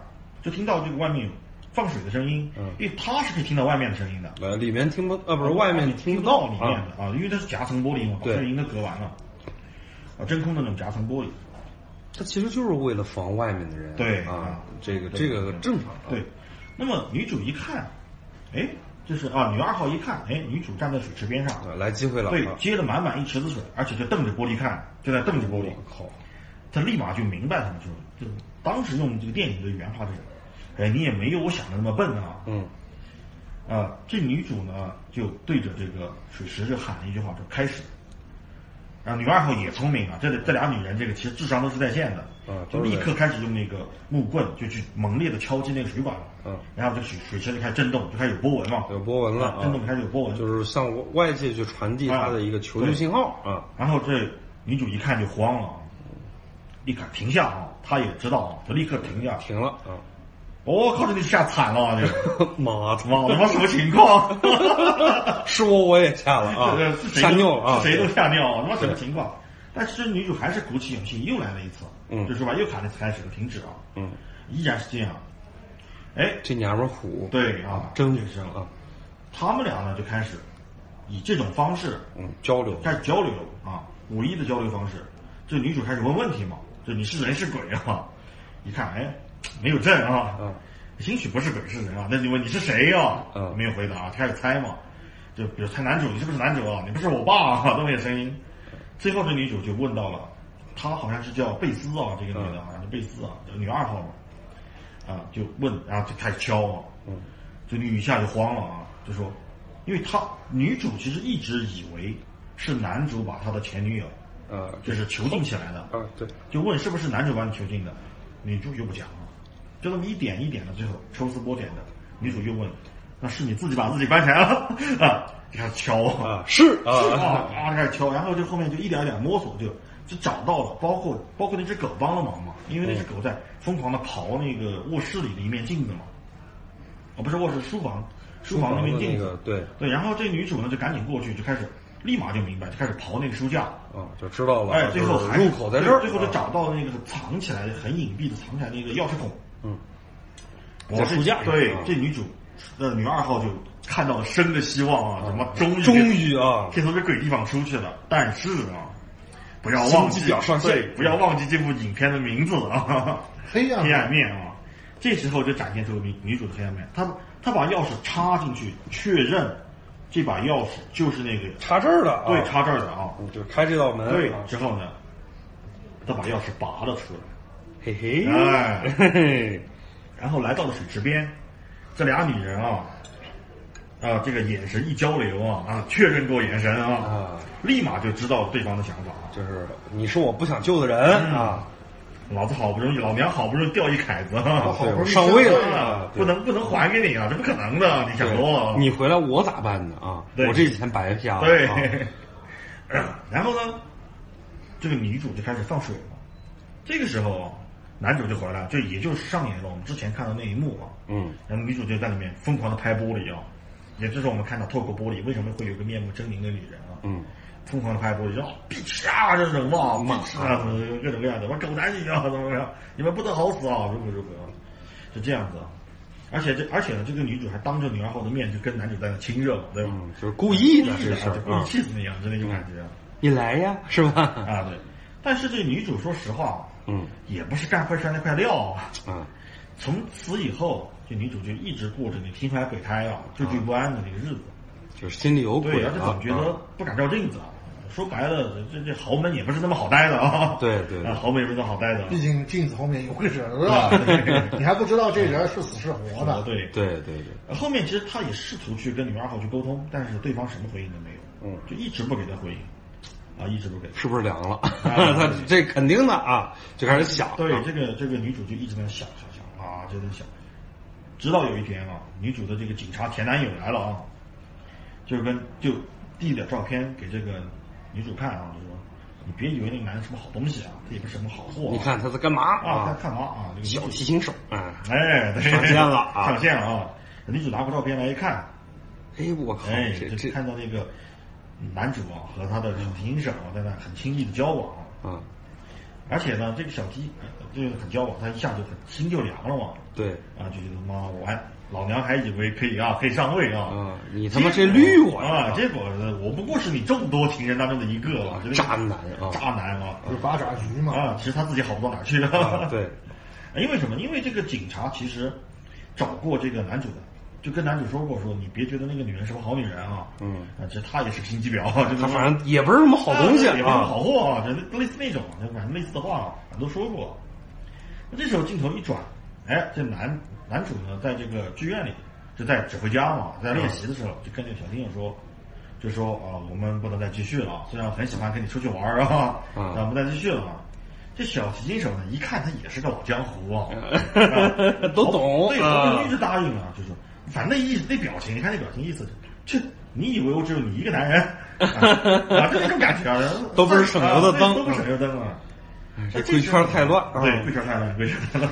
Speaker 3: 就听到这个外面有放水的声音，
Speaker 1: 嗯。
Speaker 3: 因为他是可以听到外面的声音的，
Speaker 1: 呃，里面听不，呃，不是外面听
Speaker 3: 听
Speaker 1: 不到
Speaker 3: 里面
Speaker 1: 啊，
Speaker 3: 的啊，因为它是夹层玻璃嘛，声音都隔完了，啊，真空的那种夹层玻璃，
Speaker 1: 它其实就是为了防外面的人，
Speaker 3: 对
Speaker 1: 啊
Speaker 3: 啊，
Speaker 1: 这个这个正常啊，
Speaker 3: 对，那么女主一看，哎，就是啊，女二号一看，哎，女主站在水池边上，
Speaker 1: 啊，来机会了，
Speaker 3: 对
Speaker 1: 啊，
Speaker 3: 接了满满一池子水，而且就瞪着玻璃看，就在瞪着玻璃。
Speaker 1: 我，靠，
Speaker 3: 他立马就明白他们说，就当时用这个电影的原话就是，哎，你也没有我想的那么笨啊，
Speaker 1: 嗯
Speaker 3: 啊，这女主呢就对着这个水池就喊了一句话，就开始。然后女二号也聪明啊，这这俩女人这个其实智商都是在线的，
Speaker 1: 啊
Speaker 3: 就立刻开始用那个木棍就去猛烈的敲击那个水管，
Speaker 1: 嗯，
Speaker 3: 然后这水水池就开始震动，就开始有波纹嘛，
Speaker 1: 有波纹了
Speaker 3: 震动开始有波纹，
Speaker 1: 就是向外界去传递它的一个求救信号啊，
Speaker 3: 然后这女主一看就慌了，立刻停下啊，她也知道啊，就立刻停下。
Speaker 1: 停了啊，
Speaker 3: 我、靠，这你吓惨了啊！这个，
Speaker 1: 妈的，
Speaker 3: 妈他妈什么情况？
Speaker 1: 是我我也吓了啊 吓
Speaker 3: 都
Speaker 1: 尿了啊，
Speaker 3: 谁都吓尿，他妈什么情况？但是女主还是鼓起勇气又来了一次，
Speaker 1: 嗯
Speaker 3: 就说吧，又喊了次开始了，停止啊，
Speaker 1: 嗯，
Speaker 3: 依然是这样。哎，
Speaker 1: 这娘们儿虎，
Speaker 3: 对啊，
Speaker 1: 真
Speaker 3: 女生
Speaker 1: 啊，
Speaker 3: 他们俩呢就开始以这种方式
Speaker 1: 嗯，交流，
Speaker 3: 开始交流啊，武艺的交流方式。这女主开始问问题嘛，就你是人是鬼啊？一看，哎，没有证啊，
Speaker 1: 嗯。
Speaker 3: 兴许不是本市人啊。那你问你是谁呀、
Speaker 1: 嗯。
Speaker 3: 没有回答，开始猜嘛，就比如猜男主，你是不是男主啊？你不是我爸啊？都没有声音。最后这女主就问到了，她好像是叫贝斯啊，这个女的好像是贝斯啊，就女二号嘛，啊，就问，然后就开始敲啊，
Speaker 1: 嗯，
Speaker 3: 这女一下就慌了啊，就说，因为她女主其实一直以为是男主把她的前女友
Speaker 1: 呃，
Speaker 3: 就是囚禁起来的，
Speaker 1: 啊，对，
Speaker 3: 就问是不是男主把你囚禁的，女主就不讲了，就这么一点一点的，最后抽丝剥茧的，女主又问，那是你自己把自己关起来了 啊？就开始敲
Speaker 1: 啊，是
Speaker 3: 啊
Speaker 1: 啊，
Speaker 3: 啊，开始敲，然后就后面就一点一点摸索，就就找到了，包括包括那只狗帮了忙嘛，因为那只狗在疯狂的刨那个卧室里的一面镜子嘛，哦，不是卧室，书房，书房那面镜子，
Speaker 1: 对，
Speaker 3: 对，然后这女主呢就赶紧过去，就开始立马就明白，就开始刨那个书架，
Speaker 1: 啊，就知道了，
Speaker 3: 哎，最后
Speaker 1: 入口在这儿，
Speaker 3: 最后就
Speaker 1: 啊
Speaker 3: 找到那个藏起来的很隐蔽的藏起来那个钥匙孔，
Speaker 1: 嗯，
Speaker 3: 我
Speaker 1: 在书架上
Speaker 3: 对
Speaker 1: 啊
Speaker 3: 这女主，呃，女二号就看到了生的希望啊，什么终于
Speaker 1: 终于啊，
Speaker 3: 可以从这鬼地方出去了，但是啊，不要忘记
Speaker 1: 上
Speaker 3: 不要忘记这部影片的名字啊，
Speaker 2: 黑暗
Speaker 3: 黑暗面啊。这时候就展现出女女主的黑暗面，她她把钥匙插进去，确认这把钥匙就是那个
Speaker 1: 插这儿的啊，
Speaker 3: 对插这儿的啊。
Speaker 1: 嗯，就开这道门，
Speaker 3: 对
Speaker 1: 啊，
Speaker 3: 之后呢，她把钥匙拔了出来，
Speaker 1: 嘿嘿，
Speaker 3: 哎。
Speaker 1: 嘿嘿，
Speaker 3: 然后来到了水池边，这俩女人啊，啊，这个眼神一交流啊，啊，确认过眼神啊，
Speaker 1: 啊，
Speaker 3: 立马就知道对方的想法。
Speaker 1: 就是你是我不想救的人
Speaker 3: 嗯。
Speaker 1: 啊，
Speaker 3: 老子好不容易，老娘好不容易掉一凯子啊，
Speaker 2: 好不容易
Speaker 1: 上位了。
Speaker 3: 不能不能还给你啊，这不可能的，你想多了。
Speaker 1: 你回来我咋办呢？啊？
Speaker 3: 对。
Speaker 1: 我这几天白瞎了，
Speaker 3: 对。
Speaker 1: 啊，
Speaker 3: 然后呢，这个女主就开始放水了。这个时候，男主就回来了，就也就是上演了我们之前看到那一幕啊。
Speaker 1: 嗯，
Speaker 3: 然后女主就在里面疯狂的拍玻璃啊，也就是我们看到透过玻璃为什么会有个面目狰狞的女人啊。
Speaker 1: 嗯，
Speaker 3: 疯狂的拍玻璃，然后必吃啊，这种嘛，
Speaker 1: 骂
Speaker 3: 啊，各种各样的，我狗男女啊，怎么怎么样，你们不得好死啊，如何如何，是这样子啊。而且这而且呢，这个女主还当着女二号的面就跟男主在那亲热嘛，对吧？
Speaker 1: 嗯，就是故意的
Speaker 3: 故意的啊，
Speaker 1: 这事儿
Speaker 3: 就故意
Speaker 1: 啊，
Speaker 3: 气死你啊，就那种感觉啊。
Speaker 1: 你来呀，是吧？
Speaker 3: 啊，对。但是这女主说实话，
Speaker 1: 嗯
Speaker 3: 也不是干坏事那块料啊。
Speaker 1: 啊，
Speaker 3: 从此以后，这女主就一直过着那心怀鬼胎啊、惴惴不安的那个日子。
Speaker 1: 就是心里有鬼
Speaker 3: 对，而且
Speaker 1: 啊
Speaker 3: 总觉得
Speaker 1: 啊
Speaker 3: 不敢照镜子啊。说白了，这这豪门也不是那么好待的啊。
Speaker 1: 对对对
Speaker 3: 啊，豪门也不是那么好待的。
Speaker 2: 毕竟镜子后面有个人
Speaker 3: 啊
Speaker 2: 啊，你还不知道这人是死是活的。
Speaker 3: 对。
Speaker 1: 对对对，
Speaker 3: 后面其实他也试图去跟女二号去沟通，但是对方什么回应都没有，
Speaker 1: 嗯，
Speaker 3: 就一直不给他回应，啊，一直都给。
Speaker 1: 是不是凉了？他这肯定的啊，就开始想，
Speaker 3: 对
Speaker 1: 啊，
Speaker 3: 这个这个女主就一直在想想想啊，就在想，直到有一天啊，女主的这个警察前男友来了啊，就跟就递了照片给这个女主看啊，就说你别以为那个男的什么好东西啊，他也不是什么好货、啊。
Speaker 1: 你看他在干嘛
Speaker 3: 啊，他干嘛啊？这个女
Speaker 1: 小
Speaker 3: 主
Speaker 1: 提琴手，啊，
Speaker 3: 哎，对
Speaker 1: 上线了啊
Speaker 3: 上线了啊！女主拿过照片来一看，
Speaker 1: 哎，我靠，
Speaker 3: 哎，就看到那个男主啊和他的小提琴手在那很亲密的交往，
Speaker 1: 啊，
Speaker 3: 而且呢，这个小鸡就是很交往，他一下就很心就凉了嘛。
Speaker 1: 对，
Speaker 3: 啊，就觉得妈，我还老娘还以为可以啊，可以上位啊，
Speaker 1: 嗯，你他妈这绿我
Speaker 3: 啊！结果呢，我不过是你众多情人当中的一个啊，就是
Speaker 1: 渣男啊
Speaker 3: 渣男啊！
Speaker 2: 就是八爪鱼嘛，
Speaker 3: 啊，其实他自己好不到哪儿去
Speaker 1: 啊
Speaker 3: 了。
Speaker 1: 对，
Speaker 3: 因 为什么？因为这个警察其实找过这个男主的，就跟男主说过，说你别觉得那个女人是个好女人啊，
Speaker 1: 嗯，
Speaker 3: 啊，这她也是个心机婊，啊，这
Speaker 1: 他反正也不是什么好东西
Speaker 3: 也不是
Speaker 1: 啊，
Speaker 3: 好货啊，这类似那种，反正类似的话俺都说过。那这时候镜头一转，哎，这男男主呢，在这个剧院里，就在指挥家嘛，在练习的时候，就跟这个小听友说，就说啊，我们不能再继续了，虽然我很喜欢跟你出去玩儿啊，
Speaker 1: 嗯
Speaker 3: 但不再继续了。这小提琴手呢，一看他也是个老江湖啊，
Speaker 1: 都懂
Speaker 3: 对，
Speaker 1: 啊
Speaker 3: 好不容易就答应啊，就说，反正那意思那表情，你看那表情意思，去，你以为我只有你一个男人啊？就那种感觉啊，
Speaker 1: 都不是省油的灯
Speaker 3: 都不是省油灯啊。
Speaker 1: 这贵圈太乱啊，
Speaker 3: 对，贵圈太乱，贵圈太乱。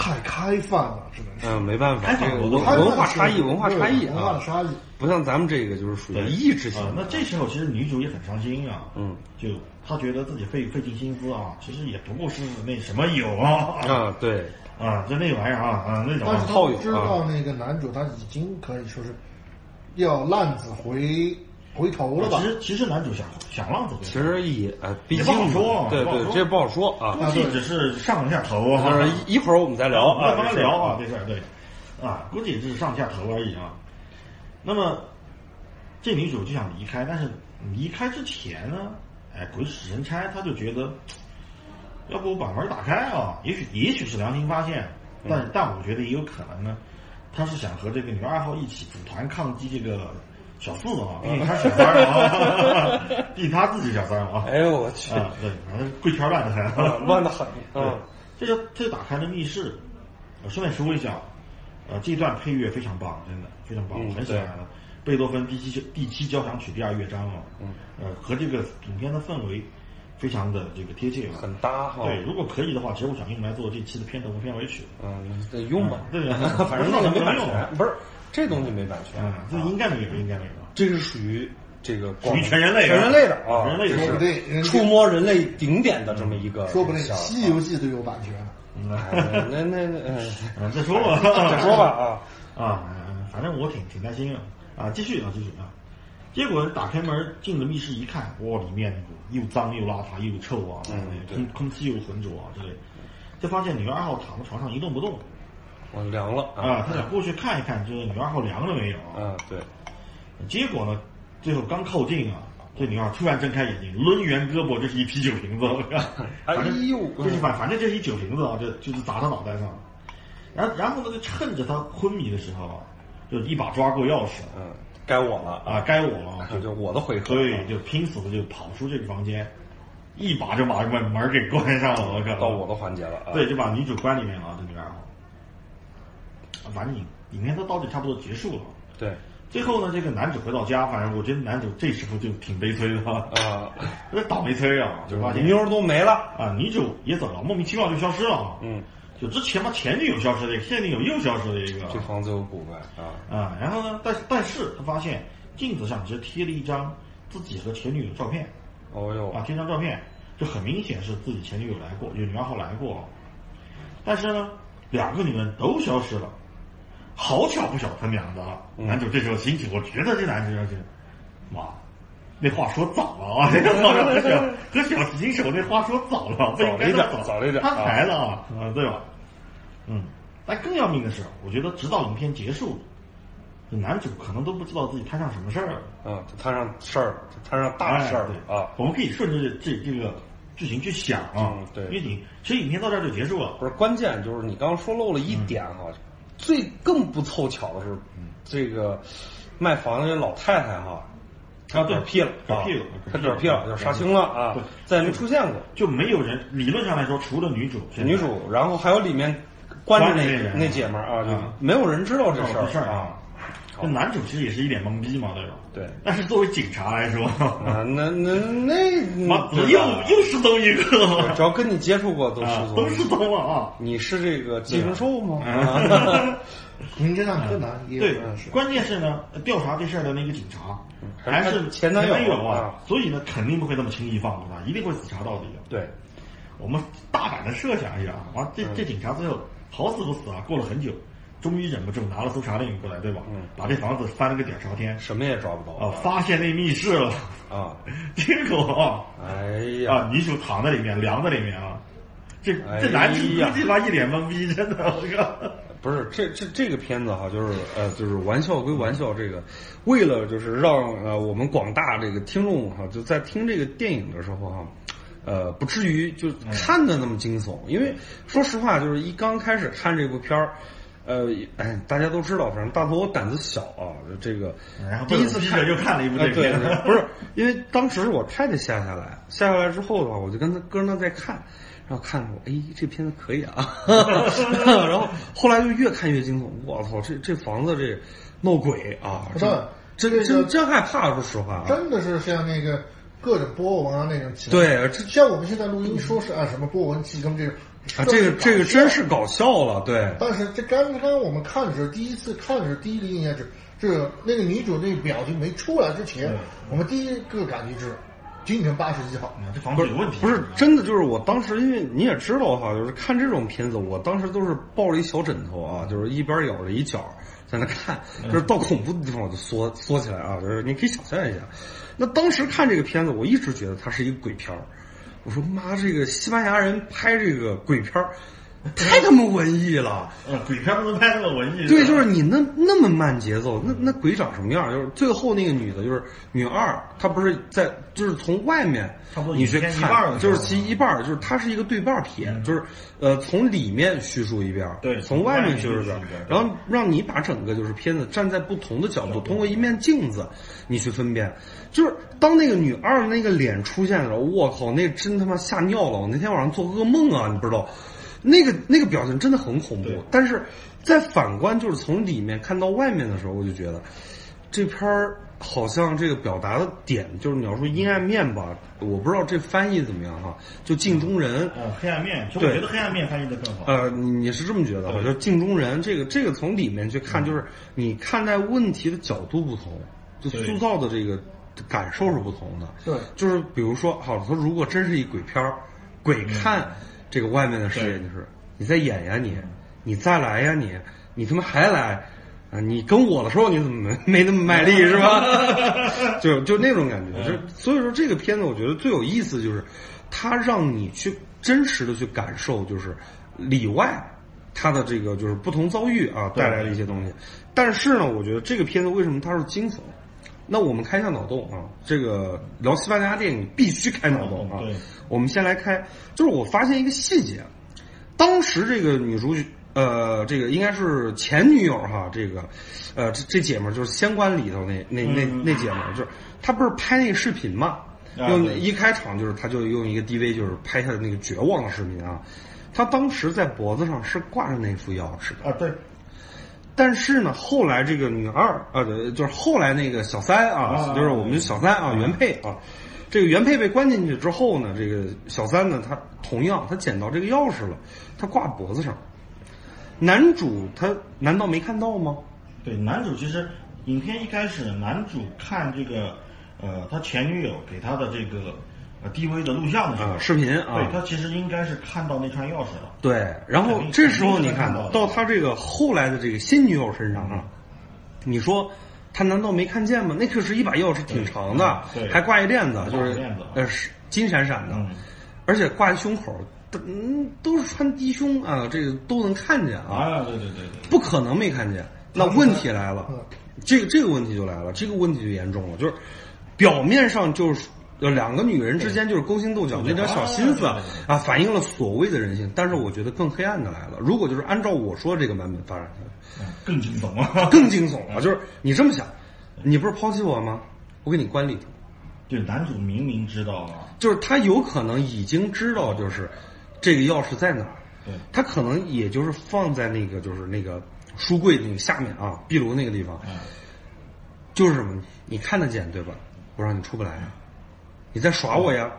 Speaker 2: 太开放了，只能说。
Speaker 1: 嗯，没办法，
Speaker 3: 开放
Speaker 1: 这个文文化差异，文化差异
Speaker 2: 文化的
Speaker 1: 啊，
Speaker 2: 差异。
Speaker 1: 不像咱们这个就是属于
Speaker 3: 对
Speaker 1: 意志型
Speaker 3: 啊。那这时候其实女主也很伤心啊，
Speaker 1: 嗯，
Speaker 3: 就她觉得自己费费尽心思啊，其实也不过是那什么有啊
Speaker 1: 啊，对，
Speaker 3: 啊，就那玩意儿啊啊那种
Speaker 2: 但是
Speaker 3: 啊。
Speaker 2: 他不知道那个男主他已经可以说是要浪子回回头了吧
Speaker 3: 其？实其实男主想想浪子回头，
Speaker 1: 其实也呃，毕
Speaker 3: 也
Speaker 1: 竟
Speaker 3: 不好说
Speaker 1: 对对，这不好说啊。
Speaker 3: 估计只是上一下头啊。
Speaker 1: 一一会儿我们再聊啊，
Speaker 3: 慢慢聊啊，这事儿对，啊，估计也只是上下头而已啊。那么，这女主就想离开，但是离开之前呢，哎，鬼使神差，她就觉得，要不我把门打开啊？也许也许是良心发现，但、但我觉得也有可能呢，她是想和这个女二号一起组团抗击这个小四啊，毕竟她是小三儿啊，毕竟他自己小三儿啊。
Speaker 1: 哎呦我去，
Speaker 3: 啊，对，反正贵圈乱的很，
Speaker 1: 乱的很
Speaker 3: 对
Speaker 1: 啊，
Speaker 3: 这就这就打开了密室。我顺便说一下，呃，这段配乐非常棒，真的非常棒，很喜欢的。贝多芬第七第七交响曲第二乐章啊，
Speaker 1: 嗯，
Speaker 3: 呃，和这个影片的氛围非常的这个贴切啊。
Speaker 1: 很搭哈。
Speaker 3: 对，如果可以的话，其实我想用来做这期的片头和片尾曲。
Speaker 1: 嗯，得用吧
Speaker 3: 嗯，对
Speaker 1: 反正 那个没版权，不是这东西没版权。
Speaker 3: 嗯，这应该没有，应该没有。
Speaker 1: 这是属于这个
Speaker 3: 属于全人类
Speaker 1: 全人类的啊，
Speaker 3: 全人类的。
Speaker 2: 说不定
Speaker 1: 触摸人类顶点的这么一个，
Speaker 2: 说不定《西游记》都有版权。
Speaker 1: 那那那，
Speaker 3: 再说吧，
Speaker 1: 再说吧啊，
Speaker 3: 啊，嗯 反正我挺挺担心啊。啊，继续啊，继续啊。结果打开门进了密室一看，哇，里面又脏又邋遢又臭啊，空空气又浑浊啊之类，就发现女二号躺在床上一动不动
Speaker 1: 我凉了
Speaker 3: 啊，他想过去看一看，这个女二号凉了没有啊？
Speaker 1: 啊，对，
Speaker 3: 结果呢，最后刚靠近啊，这女二突然睁开眼睛，抡圆胳膊，这是一啤酒瓶子，
Speaker 1: 哎
Speaker 3: 反正
Speaker 1: 呦
Speaker 3: 就是反反正这是一酒瓶子啊，就就是砸他脑袋上。然后然后呢，就趁着他昏迷的时候啊，就一把抓过钥匙
Speaker 1: 嗯，该我了
Speaker 3: 啊，该我了，
Speaker 1: 就就我的回合，
Speaker 3: 对，就拼死的就跑出这个房间，一把就把门门给关上了，我靠！
Speaker 1: 到我的环节了啊，
Speaker 3: 对，就把女主关里面了。反正影影片都到这差不多结束了。
Speaker 1: 对
Speaker 3: 最后呢，这个男主回到家，反正我觉得男主这时候就挺悲催的，
Speaker 1: 啊，
Speaker 3: 有点倒霉催啊，就发现
Speaker 1: 妞儿都没了，
Speaker 3: 啊，女主也走了，莫名其妙就消失了。
Speaker 1: 嗯，
Speaker 3: 就之前嘛，前女友消失了一个，现女友又消失了一个。
Speaker 1: 这房子有古怪啊，
Speaker 3: 啊，然后呢，但是但是他发现镜子上只贴了一张自己和前女友的照片，
Speaker 1: 哦哟
Speaker 3: 啊，，贴张照片，就很明显是自己前女友来过，有女二号来过，但是呢，两个女人都消失了，好巧不巧，他们俩的男主这时候心情，我觉得这男主要是，妈，那话说早了啊，和小和小新手那话说早了，不应该
Speaker 1: 早了一点
Speaker 3: 早
Speaker 1: 早了一点
Speaker 3: 摊牌了啊，啊，对吧？嗯，但更要命的是，我觉得直到影片结束，这男主可能都不知道自己摊上什么事儿了。
Speaker 1: 嗯，他摊上事儿摊上大事儿
Speaker 3: 对
Speaker 1: 啊，
Speaker 3: 我们可以顺着这这这个剧情去想啊，
Speaker 1: 嗯对
Speaker 3: 因为你其实影片到这儿就结束了，
Speaker 1: 不是关键，就是你刚刚说漏了一点哈，最更不凑巧的是，这个卖房子这老太太哈，她
Speaker 3: 啊对
Speaker 1: 嗝屁了，
Speaker 3: 嗝屁了
Speaker 1: 啊她嗝屁了，就杀青了啊，再也没出现过。
Speaker 3: 就没有人理论上来说，除了女主，
Speaker 1: 女主，然后还有里面关着那
Speaker 3: 那
Speaker 1: 姐们儿啊，就
Speaker 3: 啊
Speaker 1: 没有人知道这事
Speaker 3: 儿
Speaker 1: 啊。
Speaker 3: 那男主其实也是一脸懵逼嘛，对吧？
Speaker 1: 对。
Speaker 3: 但是作为警察来说，
Speaker 1: 啊，那那那
Speaker 3: 妈又又失踪一个，
Speaker 1: 只要跟你接触过都失
Speaker 3: 啊，
Speaker 1: 踪，
Speaker 3: 都失踪了啊。
Speaker 1: 你是这个寄生兽吗？
Speaker 3: 啊。
Speaker 2: 名侦探柯南也有
Speaker 3: 对关键是呢，调查这事儿的那个警察
Speaker 1: 还是前男友
Speaker 3: 友啊
Speaker 1: 啊，
Speaker 3: 所以呢，肯定不会那么轻易放过他，一定会死查到底的。
Speaker 1: 对，
Speaker 3: 我们大胆的设想一下，完这这警察最后好死不死啊，过了很久，终于忍不住拿了搜查令过来，对吧？
Speaker 1: 嗯
Speaker 3: 把这房子翻了个底儿朝天，
Speaker 1: 什么也抓不到
Speaker 3: 啊，发现那密室了，
Speaker 1: 啊！
Speaker 3: 结果啊，
Speaker 1: 哎呀，
Speaker 3: 啊，女主躺在里面，凉在里面啊，这
Speaker 1: 哎
Speaker 3: 这男主
Speaker 1: 呀
Speaker 3: 估计吧一脸懵逼，真的，我靠。
Speaker 1: 不是这这这个片子哈，就是呃，就是玩笑归玩笑，这个为了就是让呃我们广大这个听众哈，就在听这个电影的时候哈，呃，不至于就看的那么惊悚，因为说实话，就是一刚开始看这部片儿。呃，哎，大家都知道，反正大头我胆子小啊，这个
Speaker 3: 然后
Speaker 1: 第一次看
Speaker 3: 逼着又看了一部这个片子，
Speaker 1: 不是，因为当时我太太下下来，下下来之后的话，我就跟他跟着他在看，然后看着我，哎，这片子可以啊，然后后来就越看越惊悚，我操，这这房子这闹鬼啊，这
Speaker 2: 这个
Speaker 1: 真真害怕，说实话啊，
Speaker 2: 真的是像那个各种波纹啊那种。
Speaker 1: 对这
Speaker 2: 像我们现在录音说是按什么波纹气功这种，
Speaker 1: 啊，这个这个真
Speaker 2: 是搞笑。
Speaker 1: 了，对，
Speaker 2: 但是这刚刚我们看的时候，第一次看的时候，第一个印象是，这个那个女主那个表情没出来之前，我们第一个感觉是京城八十一号。
Speaker 3: 啊这房子有问题，
Speaker 1: 不是真的，就是我当时，因为你也知道哈，就是看这种片子，我当时都是抱着一小枕头啊，就是一边咬着一角在那看，就是到恐怖的地方我就缩缩起来啊，就是你可以想象一下。那当时看这个片子，我一直觉得它是一个鬼片儿。我说妈，这个西班牙人拍这个鬼片儿，太他妈文艺了。
Speaker 3: 嗯，鬼片不能拍那么文艺，
Speaker 1: 对，就是你那那么慢节奏，那那鬼长什么样？就是最后那个女的，就是女二，她不是在，就是从外面
Speaker 3: 差不多
Speaker 1: 你去看，就是其一半儿，就是它是一个对半儿片，就是呃从里面叙述一遍儿，
Speaker 3: 对
Speaker 1: 从外面叙述一遍然后让你把整个就是片子站在不同的角度，通过一面镜子，你去分辨。就是当那个女二那个脸出现的时候，我靠，那真他妈吓尿了！我那天晚上做噩梦啊，你不知道。那个那个表情真的很恐怖，但是在反观就是从里面看到外面的时候，我就觉得这片儿好像这个表达的点就是你要说阴暗面吧，我不知道这翻译怎么样哈，就镜中人。
Speaker 3: 呃，黑暗面，就我觉得黑暗面翻译的更好。
Speaker 1: 呃，你你是这么觉得？我觉得镜中人这个这个从里面去看，就是你看待问题的角度不同，就塑造的这个感受是不同的。
Speaker 2: 对
Speaker 1: 就是比如说，好，他如果真是一鬼片儿，鬼看这个外面的世界，就是你在演呀你，你再来呀你，你他妈还来。啊，你跟我的时候你怎么没没那么卖力 是吧？就就那种感觉，就所以说这个片子我觉得最有意思就是，它让你去真实的去感受，就是里外它的这个就是不同遭遇啊带来的一些东西。但是呢，我觉得这个片子为什么它是惊悚？那我们开一下脑洞啊，这个聊西班牙电影必须开脑洞啊。
Speaker 3: 对。
Speaker 1: 我们先来开，就是我发现一个细节，当时这个女主角，呃，这个应该是前女友哈，这个，呃，这这姐们儿就是仙官里头那那那那姐们儿，就是她不是拍那个视频嘛，用一开场就是她就用一个 DV 就是拍下的那个绝望的视频啊，她当时在脖子上是挂着那副钥匙的。
Speaker 3: 啊，对，
Speaker 1: 但是呢，后来这个女二啊，就是后来那个小三啊，
Speaker 3: 啊
Speaker 1: 就是我们小三啊，原配啊，这个原配被关进去之后呢，这个小三呢，他同样他捡到这个钥匙了，他挂脖子上。男主他难道没看到吗？
Speaker 3: 对，男主其实影片一开始，男主看这个呃他前女友给他的这个呃 DV 的录像的时候，
Speaker 1: 啊，视频啊，
Speaker 3: 对他其实应该是看到那串钥匙了。
Speaker 1: 对，然后这时候你看
Speaker 3: 到
Speaker 1: 到他这个后来的这个新女友身上啊，你说他难道没看见吗？那可是一把钥匙挺长的，还挂一链子，就是
Speaker 3: 链子
Speaker 1: 呃是金闪闪的，
Speaker 3: 嗯
Speaker 1: 而且挂在胸口，嗯都是穿低胸啊，这个都能看见啊，
Speaker 3: 啊，对对对对，
Speaker 1: 不可能没看见。那问题来了
Speaker 2: 嗯，
Speaker 1: 这个这个问题就来了，这个问题就严重了，就是表面上就是呃两个女人之间就是勾心斗角那点小心思
Speaker 3: 啊
Speaker 1: 反映了所谓的人性。但是我觉得更黑暗的来了，如果就是按照我说这个版本发展下
Speaker 3: 来更惊悚啊！
Speaker 1: 更惊悚啊。就是你这么想，你不是抛弃我吗？我给你关里头。
Speaker 3: 对，男主明明知道啊，
Speaker 1: 就是他有可能已经知道，就是这个钥匙在哪儿，
Speaker 3: 对
Speaker 1: 他可能也就是放在那个就是那个书柜那个下面啊，壁炉那个地方，
Speaker 3: 嗯
Speaker 1: 就是什么，你看得见对吧？我让你出不来啊，你在耍我呀！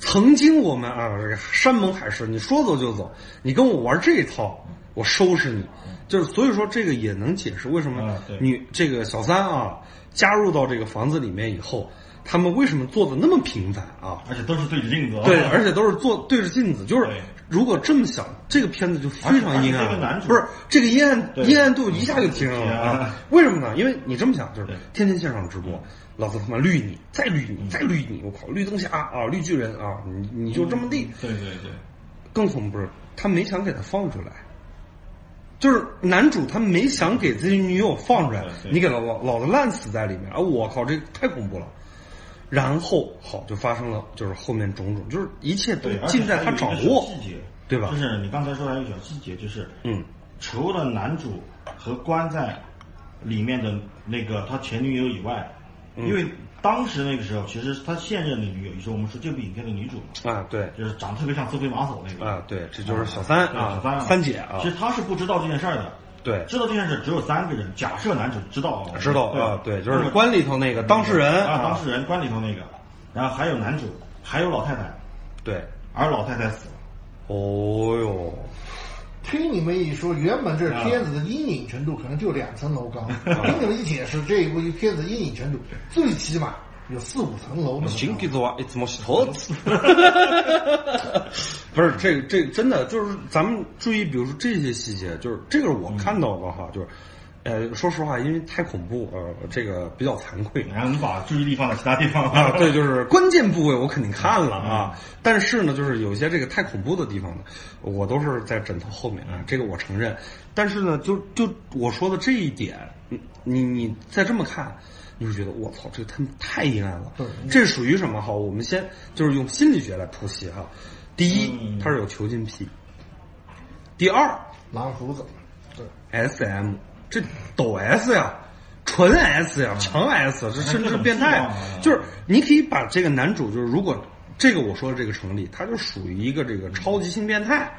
Speaker 1: 曾经我们啊，这个山盟海誓，你说走就走，你跟我玩这一套，我收拾你。就是所以说，这个也能解释为什么女这个小三啊加入到这个房子里面以后，他们为什么做的那么频繁啊？
Speaker 3: 而且都是对着镜子啊。
Speaker 1: 对，而且都是做对着镜子，就是
Speaker 3: 对
Speaker 1: 如果这么想，这个片子就非常阴暗不是这个阴暗阴暗度一下就提升了啊
Speaker 3: 啊！
Speaker 1: 为什么呢？因为你这么想，就是天天线上直播，老子他妈绿你，再绿你，再绿你，我靠，绿灯侠啊，绿巨人啊，你你就这么地。
Speaker 3: 对对对，
Speaker 1: 更恐怖是，他没想给他放出来，就是男主他没想给自己女友放出来你给老老老子烂死在里面啊！我靠，这太恐怖了。然后好就发生了，就是后面种种，就是一切都尽在他掌握，
Speaker 3: 细节，
Speaker 1: 对吧？
Speaker 3: 就是你刚才说还有一个小细节，就是
Speaker 1: 嗯，
Speaker 3: 除了男主和关在里面的那个他前女友以外，
Speaker 1: 嗯。
Speaker 3: 因为当时那个时候，其实他现任的女友，也是我们说这部影片的女主嘛，
Speaker 1: 啊，对，
Speaker 3: 就是长得特别像苏菲玛索那个。
Speaker 1: 啊，对，这就是小三
Speaker 3: 对
Speaker 1: 啊，
Speaker 3: 小三。啊
Speaker 1: 三姐啊。
Speaker 3: 其，实他是不知道这件事儿的，
Speaker 1: 对，
Speaker 3: 知道这件事只有三个人。假设男主知道，
Speaker 1: 知道啊，对，就是关里头那个当事人
Speaker 3: 啊，当事人关里头那个，然后还有男主，还有老太太，
Speaker 1: 对，
Speaker 3: 而老太太死了。
Speaker 1: 哦哟，
Speaker 2: 听你们一说，原本这片子的阴影程度可能就两层楼高。听你们一解释，这一部片子阴影程度最起码有四五层楼那么高。
Speaker 1: 新给做一次么洗头子，不是这个这个真的就是咱们注意，比如说这些细节，就是这个我看到的哈，就是。呃，说实话，因为太恐怖，呃，这个比较惭愧
Speaker 3: 然后你把注意力放在其他地方
Speaker 1: 啊。对，就是关键部位我肯定看了啊，但是呢，就是有些这个太恐怖的地方呢，我都是在枕头后面啊，这个我承认。但是呢，就就我说的这一点，你你你再这么看，你就觉得我操，这个他妈太阴暗了。这属于什么哈？我们先就是用心理学来剖析哈。第一，
Speaker 3: 嗯
Speaker 1: 它是有囚禁癖；第二
Speaker 2: 狼胡子，对
Speaker 1: ，，SM，这抖 S 呀。纯 S 呀，强 S，这甚至是变态。就是你可以把这个男主，就是如果这个我说的这个成立，他就属于一个这个超级性变态。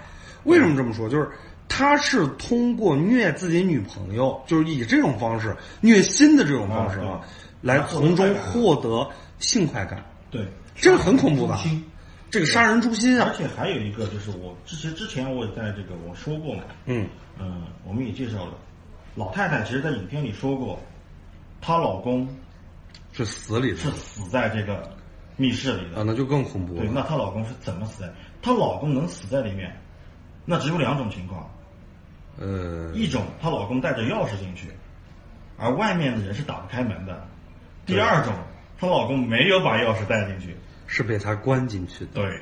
Speaker 1: 为什么这么说？就是他是通过虐自己女朋友，就是以这种方式虐心的这种方式啊
Speaker 3: 啊，
Speaker 1: 来从中获得性快感，
Speaker 3: 对，
Speaker 1: 这个很恐怖的
Speaker 2: 诛心。
Speaker 1: 这个杀人诛心啊
Speaker 3: 而！且还有一个就是我之前之前我也在这个我说过嘛，
Speaker 1: 嗯，
Speaker 3: 嗯，我们也介绍了，老太太其实在影片里说过，她老公
Speaker 1: 是死里
Speaker 3: 是死在这个密室里的啊，
Speaker 1: 那就更恐怖
Speaker 3: 对，
Speaker 1: 了。
Speaker 3: 那她老公是怎么死的？她老公能死在里面，那只有两种情况，
Speaker 1: 呃，
Speaker 3: 一种她老公带着钥匙进去，而外面的人是打不开门的；第二种，她老公没有把钥匙带进去。
Speaker 1: 是被她关进去的。
Speaker 3: 对，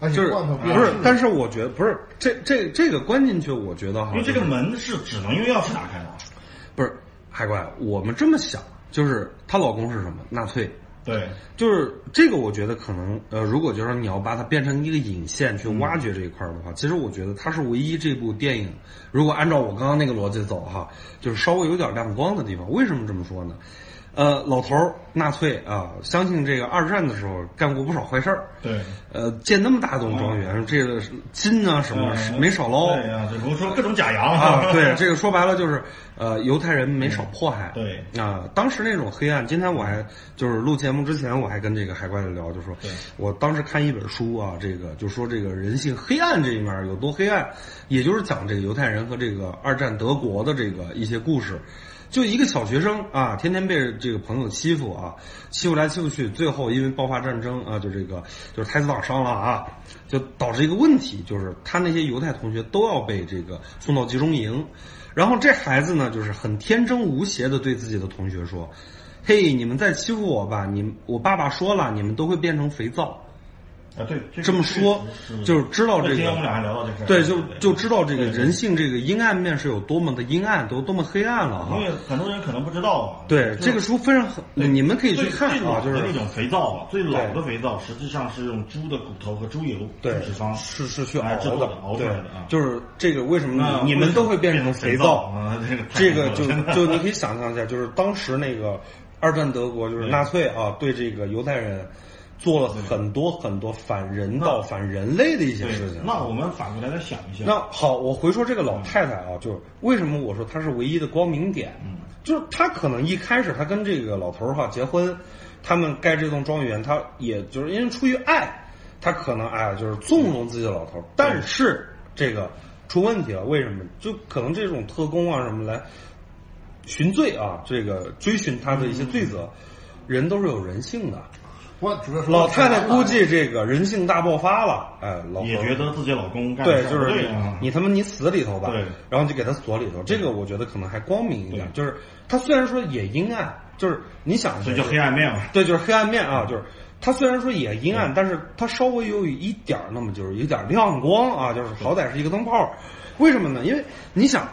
Speaker 2: 而且
Speaker 1: 就是不是但是我觉得不是这这这个关进去，我觉得哈，
Speaker 3: 因为这个门是只能用钥匙打开的。
Speaker 1: 不是海怪，我们这么想，就是她老公是什么？纳粹。
Speaker 3: 对，
Speaker 1: 就是这个，我觉得可能，呃，如果就是你要把它变成一个引线去挖掘这一块儿的话，其实我觉得它是唯一这部电影，如果按照我刚刚那个逻辑走哈，就是稍微有点亮光的地方。为什么这么说呢？呃，老头儿纳粹啊，相信这个二战的时候干过不少坏事儿。
Speaker 3: 对，
Speaker 1: 呃，建那么大栋庄园，这个金啊什么没少捞。
Speaker 3: 对呀，比如说各种假洋
Speaker 1: 啊，对，这个说白了就是，呃，犹太人没少迫害。
Speaker 3: 对
Speaker 1: 啊，当时那种黑暗，今天我还就是录节目之前，我还跟这个海怪聊，就说，我当时看一本书啊，这个就说这个人性黑暗这一面有多黑暗，也就是讲这个犹太人和这个二战德国的这个一些故事。就一个小学生啊，天天被这个朋友欺负啊，欺负来欺负去，最后因为爆发战争啊，就这个就是太子党伤了啊，就导致一个问题，就是他那些犹太同学都要被这个送到集中营，然后这孩子呢，就是很天真无邪的对自己的同学说：“嘿，你们再欺负我吧，你我爸爸说了，你们都会变成肥皂。”
Speaker 3: 啊，对，
Speaker 1: 这么说就是知道这个。
Speaker 3: 今天我们俩还聊到这事
Speaker 1: 对，就就知道这个人性这个阴暗面是有多么的阴暗，都多么黑暗了哈。
Speaker 3: 因为很多人可能不知道啊。
Speaker 1: 对，这个书非常很，你们可以去看啊，就是
Speaker 3: 那种肥皂啊，最老的肥皂实际上是用猪的骨头和猪油
Speaker 1: 对
Speaker 3: 脂肪
Speaker 1: 是是去
Speaker 3: 熬
Speaker 1: 的，
Speaker 3: 熬出来的啊。
Speaker 1: 就是这个为什么你们都会变成
Speaker 3: 肥
Speaker 1: 皂
Speaker 3: 啊？
Speaker 1: 这个就就你可以想象一下，就是当时那个二战德国就是纳粹啊，对这个犹太人。做了很多很多反人道、反人类的一些事情。
Speaker 3: 那我们反过来再想一下。
Speaker 1: 那好，我回说这个老太太啊，就是为什么我说她是唯一的光明点？嗯，就是她可能一开始她跟这个老头儿哈结婚，他们盖这栋庄园，她也就是因为出于爱，她可能哎就是纵容自己的老头儿。但是这个出问题了，为什么？就可能这种特工啊什么来寻罪啊，这个追寻他的一些罪责，人都是有人性的。老太太估计这个人性大爆发了，哎，老
Speaker 3: 也觉得自己老公干
Speaker 1: 对，就是你他妈你死里头吧，
Speaker 3: 对，
Speaker 1: 然后就给他锁里头。这个我觉得可能还光明一点，就是他虽然说也阴暗，就是你想，
Speaker 3: 这就黑暗面嘛，
Speaker 1: 对，就是黑暗面啊，就是他虽然说也阴暗，但是他稍微有一点儿，那么就是有点亮光啊，就是好歹是一个灯泡。为什么呢？因为你想，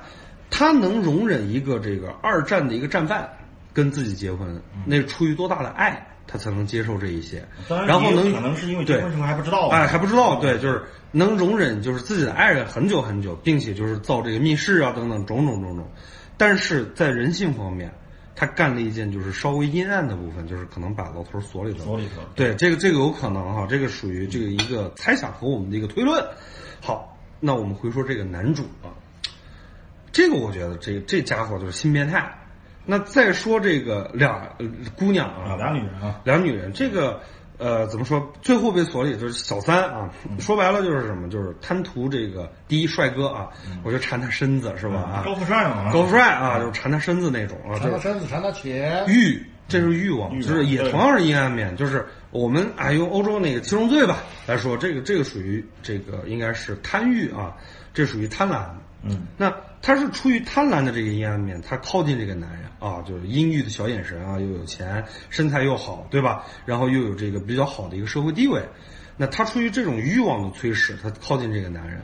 Speaker 1: 他能容忍一个这个二战的一个战犯跟自己结婚，那是出于多大的爱？他才能接受这一些，然后能
Speaker 3: 可能是因为结婚时候还不知道，
Speaker 1: 哎，还不知道，对，就是能容忍，就是自己的爱人很久很久，并且就是造这个密室啊等等种种种种，但是在人性方面，他干了一件就是稍微阴暗的部分，就是可能把老头锁里头，
Speaker 3: 锁里头，
Speaker 1: 对，这个这个有可能哈，这个属于这个一个猜想和我们的一个推论。好，那我们回说这个男主啊，这个我觉得这这家伙就是新变态。那再说这个俩姑娘啊，
Speaker 3: 俩女人啊，
Speaker 1: 俩女人，这个呃怎么说？最后被锁里就是小三啊，说白了就是什么？就是贪图这个第一帅哥啊，我就馋他身子是吧？啊，
Speaker 3: 高富帅嘛，
Speaker 1: 高富帅啊，就是馋他身子那种啊，
Speaker 2: 馋他身子，馋他钱，
Speaker 1: 欲，这是欲望，就是也同样是阴暗面，就是我们啊用欧洲那个七宗罪吧来说，这个这个属于这个应该是贪欲啊，这属于贪婪。
Speaker 3: 嗯，
Speaker 1: 那他是出于贪婪的这个阴暗面，他靠近这个男人啊，就是阴郁的小眼神啊，又有钱，身材又好，对吧？然后又有这个比较好的一个社会地位，那他出于这种欲望的催使，他靠近这个男人，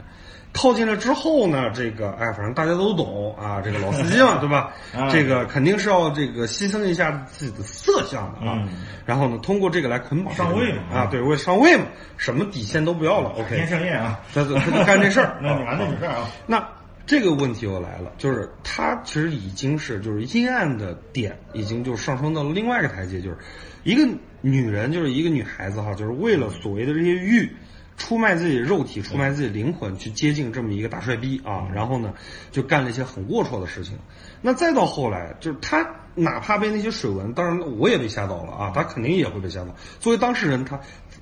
Speaker 1: 靠近了之后呢，这个哎，反正大家都懂啊，这个老司机嘛，对吧？这个肯定是要这个牺牲一下自己的色相的啊，然后呢，通过这个来捆绑
Speaker 3: 上位嘛，
Speaker 1: 啊，对，为了上位嘛，什么底线都不要了，OK，
Speaker 3: 天盛宴啊，
Speaker 1: 他他就干这事儿，
Speaker 3: 那你完这事儿啊，
Speaker 1: 那。这个问题又来了，就是他其实已经是就是阴暗的点，已经就上升到了另外一个台阶，就是一个女人，就是一个女孩子哈，就是为了所谓的这些欲，出卖自己的肉体，出卖自己灵魂，去接近这么一个大帅逼啊，然后呢，就干了一些很龌龊的事情。那再到后来，就是他哪怕被那些水纹，当然我也被吓到了啊，他肯定也会被吓到。作为当事人，他。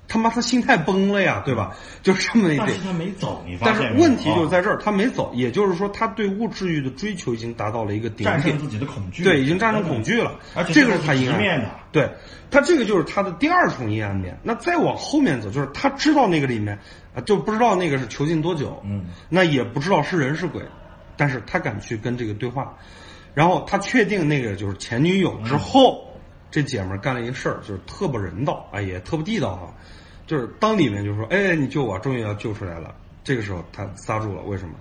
Speaker 1: 他妈，他心态崩了呀，对吧？就这么一点。
Speaker 3: 但是他没走，你
Speaker 1: 发现但是问题就是在这儿，他没走，也就是说，他对物质欲的追求已经达到了一个顶点。
Speaker 3: 战胜自己的恐惧。
Speaker 1: 对，已经战胜恐惧了。
Speaker 3: 而且
Speaker 1: 这个是他阴暗
Speaker 3: 面的。
Speaker 1: 对，他这个就是他的第二重阴暗面。那再往后面走，就是他知道那个里面啊，就不知道那个是囚禁多久。
Speaker 3: 嗯。
Speaker 1: 那也不知道是人是鬼，但是他敢去跟这个对话，然后他确定那个就是前女友之后，这姐们干了一个事儿，就是特不人道，哎，也特不地道哈。就是当里面就说，哎，你救我，终于要救出来了。这个时候他刹住了，为什么？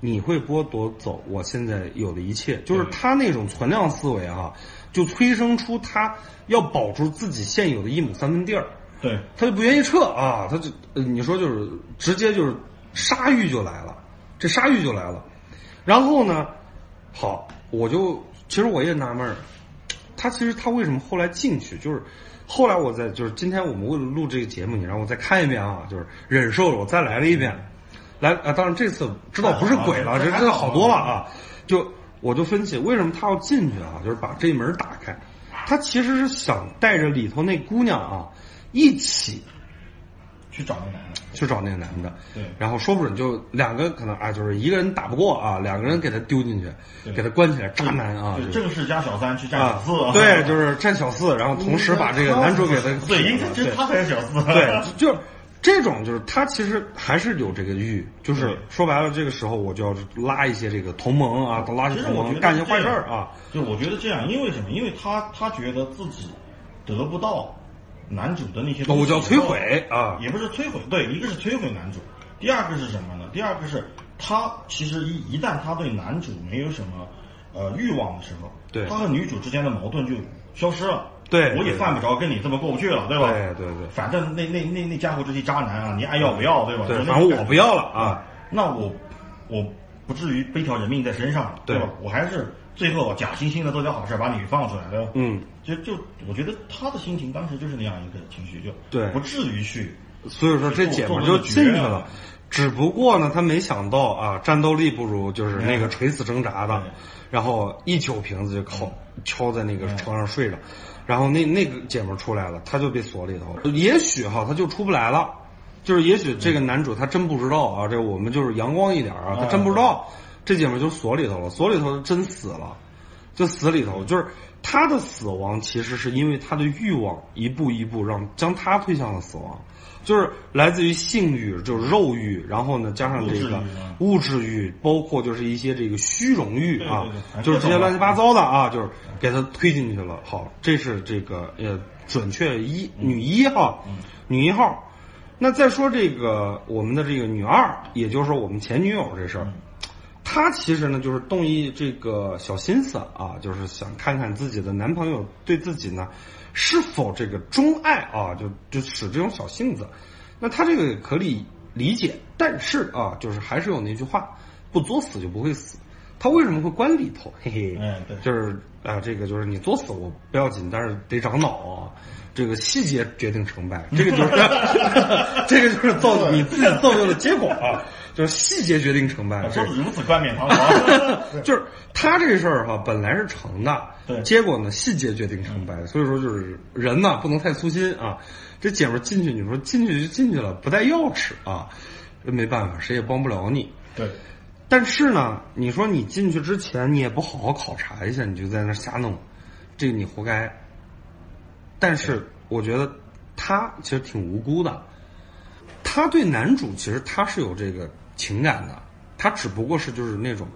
Speaker 1: 你会剥夺走我现在有的一切，就是他那种存量思维啊，就催生出他要保住自己现有的一亩三分地儿，
Speaker 3: 对，
Speaker 1: 他就不愿意撤啊，他就呃你说就是直接就是杀欲就来了，这杀欲就来了，然后呢，好，我就其实我也纳闷儿，他其实他为什么后来进去，就是后来我在就是今天我们为了录这个节目，你让我再看一遍啊，就是忍受了，我再来了一遍，来啊，当然这次知道不是鬼了，这这好多了啊，就我就分析为什么他要进去啊，就是把这门打开，他其实是想带着里头那姑娘啊一起
Speaker 3: 去找那个男的，
Speaker 1: 去找那个男的，
Speaker 3: 对
Speaker 1: 然后说不准就两个可能啊，就是一个人打不过啊，两个人给他丢进去，给他关起来，渣男啊，
Speaker 3: 就
Speaker 1: 就
Speaker 3: 正式加小三去占
Speaker 1: 啊
Speaker 3: 小四，，
Speaker 1: 对，就是占小四，然后同时把这个男主给他
Speaker 3: 对，应该其实他才是小四，
Speaker 1: 对，就这种就是他其实还是有这个欲，就是说白了，这个时候我就要拉一些这个同盟啊，拉些同盟，干一些坏事儿啊，
Speaker 3: 就我觉得这样，因为什么？因为他他觉得自己得不到男主的那些东西，
Speaker 1: 那我就要摧毁啊，
Speaker 3: 也不是摧毁，对，一个是摧毁男主，第二个是什么呢？第二个是他其实一一旦他对男主没有什么呃欲望的时候，
Speaker 1: 对
Speaker 3: 他和女主之间的矛盾就消失了。
Speaker 1: 对
Speaker 3: 我也犯不着跟你这么过不去了，对吧？
Speaker 1: 对对对
Speaker 3: 反正那那那那家伙这些渣男啊，你爱要不要，对吧？
Speaker 1: 对反正我不要了啊，
Speaker 3: 那我我不至于背条人命在身上，
Speaker 1: 对
Speaker 3: 吧？我还是最后假惺惺的做点好事，把你给放出来，对吧？
Speaker 1: 嗯，
Speaker 3: 就就我觉得他的心情当时就是那样一个情绪，就
Speaker 1: 对。
Speaker 3: 不至于去
Speaker 1: 所以说这姐们儿就进去了。只不过呢，他没想到啊，战斗力不如就是那个垂死挣扎的，然后一酒瓶子就敲敲在那个床上睡着，然后那那个姐们儿出来了，他就被锁里头。了。也许哈，他就出不来了，就是也许这个男主他真不知道啊，这我们就是阳光一点啊，他真不知道这姐们儿就锁里头了，锁里头真死了。就死里头，就是她的死亡其实是因为她的欲望一步一步让将她推向了死亡，就是来自于性欲，就是肉欲，然后呢加上这个物质欲，包括就是一些这个虚荣欲啊就是这些乱七八糟的啊，就是给她推进去了。好，这是这个呃准确一女一号，女一号。那再说这个我们的这个女二，也就是说我们前女友这事儿。她其实呢，就是动一这个小心思啊，就是想看看自己的男朋友对自己呢是否这个钟爱啊，就就使这种小性子。那她这个也可以理解，但是啊，就是还是有那句话，不作死就不会死。他为什么会关里头？嘿嘿，
Speaker 3: 嗯对
Speaker 1: 就是啊、这个就是你作死我不要紧，但是得长脑啊。这个细节决定成败，这个就是 这个就是造你自己造就的结果啊，就是细节决定成败。
Speaker 3: 就是如此冠冕堂皇，
Speaker 1: 就是他这事儿哈，本来是成的，
Speaker 3: 对
Speaker 1: 结果呢细节决定成败，所以说就是人呢不能太粗心啊。这姐们儿进去，你说进去就进去了，不带钥匙啊，这没办法，谁也帮不了你。
Speaker 3: 对，
Speaker 1: 但是呢，你说你进去之前你也不好好考察一下，你就在那瞎弄，这个你活该。但是我觉得他其实挺无辜的，他对男主其实他是有这个情感的，他只不过是就是那种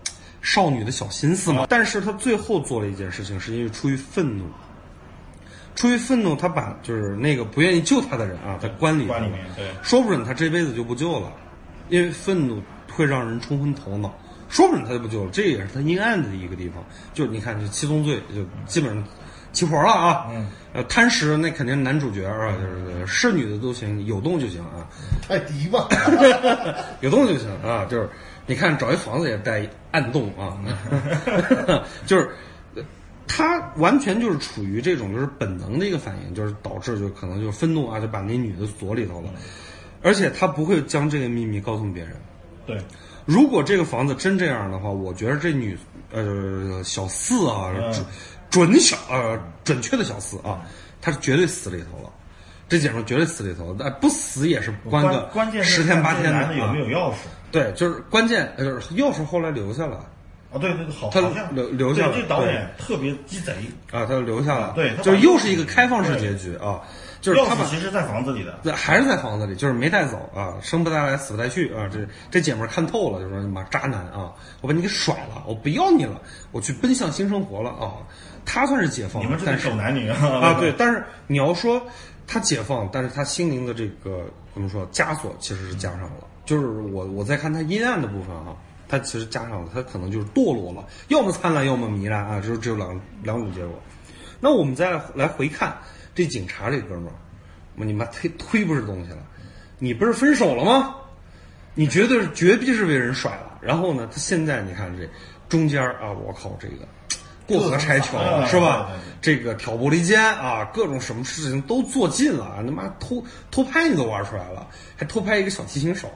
Speaker 1: 少女的小心思嘛。但是他最后做了一件事情，是因为出于愤怒，出于愤怒，他把就是那个不愿意救他的人啊，在关里
Speaker 3: 关里面对
Speaker 1: 说不准他这辈子就不救了，因为愤怒会让人冲昏头脑，说不准他就不救了，这也是他阴暗的一个地方。就是你看，这七宗罪就基本上齐活了啊。
Speaker 3: 嗯。
Speaker 1: 呃，贪食那肯定是男主角啊，就是是女的都行，有动就行啊，
Speaker 2: 泰迪吧，
Speaker 1: 有动就行啊。就是你看找一房子也带暗洞啊 就是。呃他完全就是处于这种就是本能的一个反应，就是导致就可能就愤怒啊，就把那女的锁里头了，而且他不会将这个秘密告诉别人。
Speaker 3: 对，
Speaker 1: 如果这个房子真这样的话，我觉得这女呃小四啊，
Speaker 3: 嗯
Speaker 1: 准准小呃准确的小四啊，他是绝对死里头了。这姐们儿绝对死里头了，但不死也是关个
Speaker 3: 关键
Speaker 1: 十天八天
Speaker 3: 的有没有
Speaker 1: 啊。
Speaker 3: 钥匙？
Speaker 1: 对，就是关键就是钥匙后来留下了
Speaker 3: 啊，对对对，好，
Speaker 1: 他留留下了
Speaker 3: 对，这导演特别鸡贼，
Speaker 1: 啊，他留下了，
Speaker 3: 对
Speaker 1: 就是又是一个开放式结局啊，就是他把
Speaker 3: 其实在房子里的，
Speaker 1: 在还是在房子里，就是没带走啊，生不带来，死不带去啊。这这姐们儿看透了，就说妈渣男啊，我把你给甩了，我不要你了，我去奔向新生活了啊。他算是解放了，
Speaker 3: 你们
Speaker 1: 是
Speaker 3: 对狗男女
Speaker 1: 啊，对，但是你要说他解放，但是他心灵的这个怎么说枷锁其实是加上了。就是我我在看他阴暗的部分啊，他其实加上了，他可能就是堕落了，要么灿烂，要么糜烂啊，就是只有两两种结果。那我们再来来回看这警察这哥们儿，我你妈忒忒不是东西了，你不是分手了吗？你绝对是绝逼是被人甩了。然后呢，他现在你看这中间儿啊，我靠这个。过河拆桥
Speaker 3: 嗯
Speaker 1: 是吧？这个挑拨离间啊，各种什么事情都做尽了，他妈偷偷拍你都玩出来了，还偷拍一个小提琴手，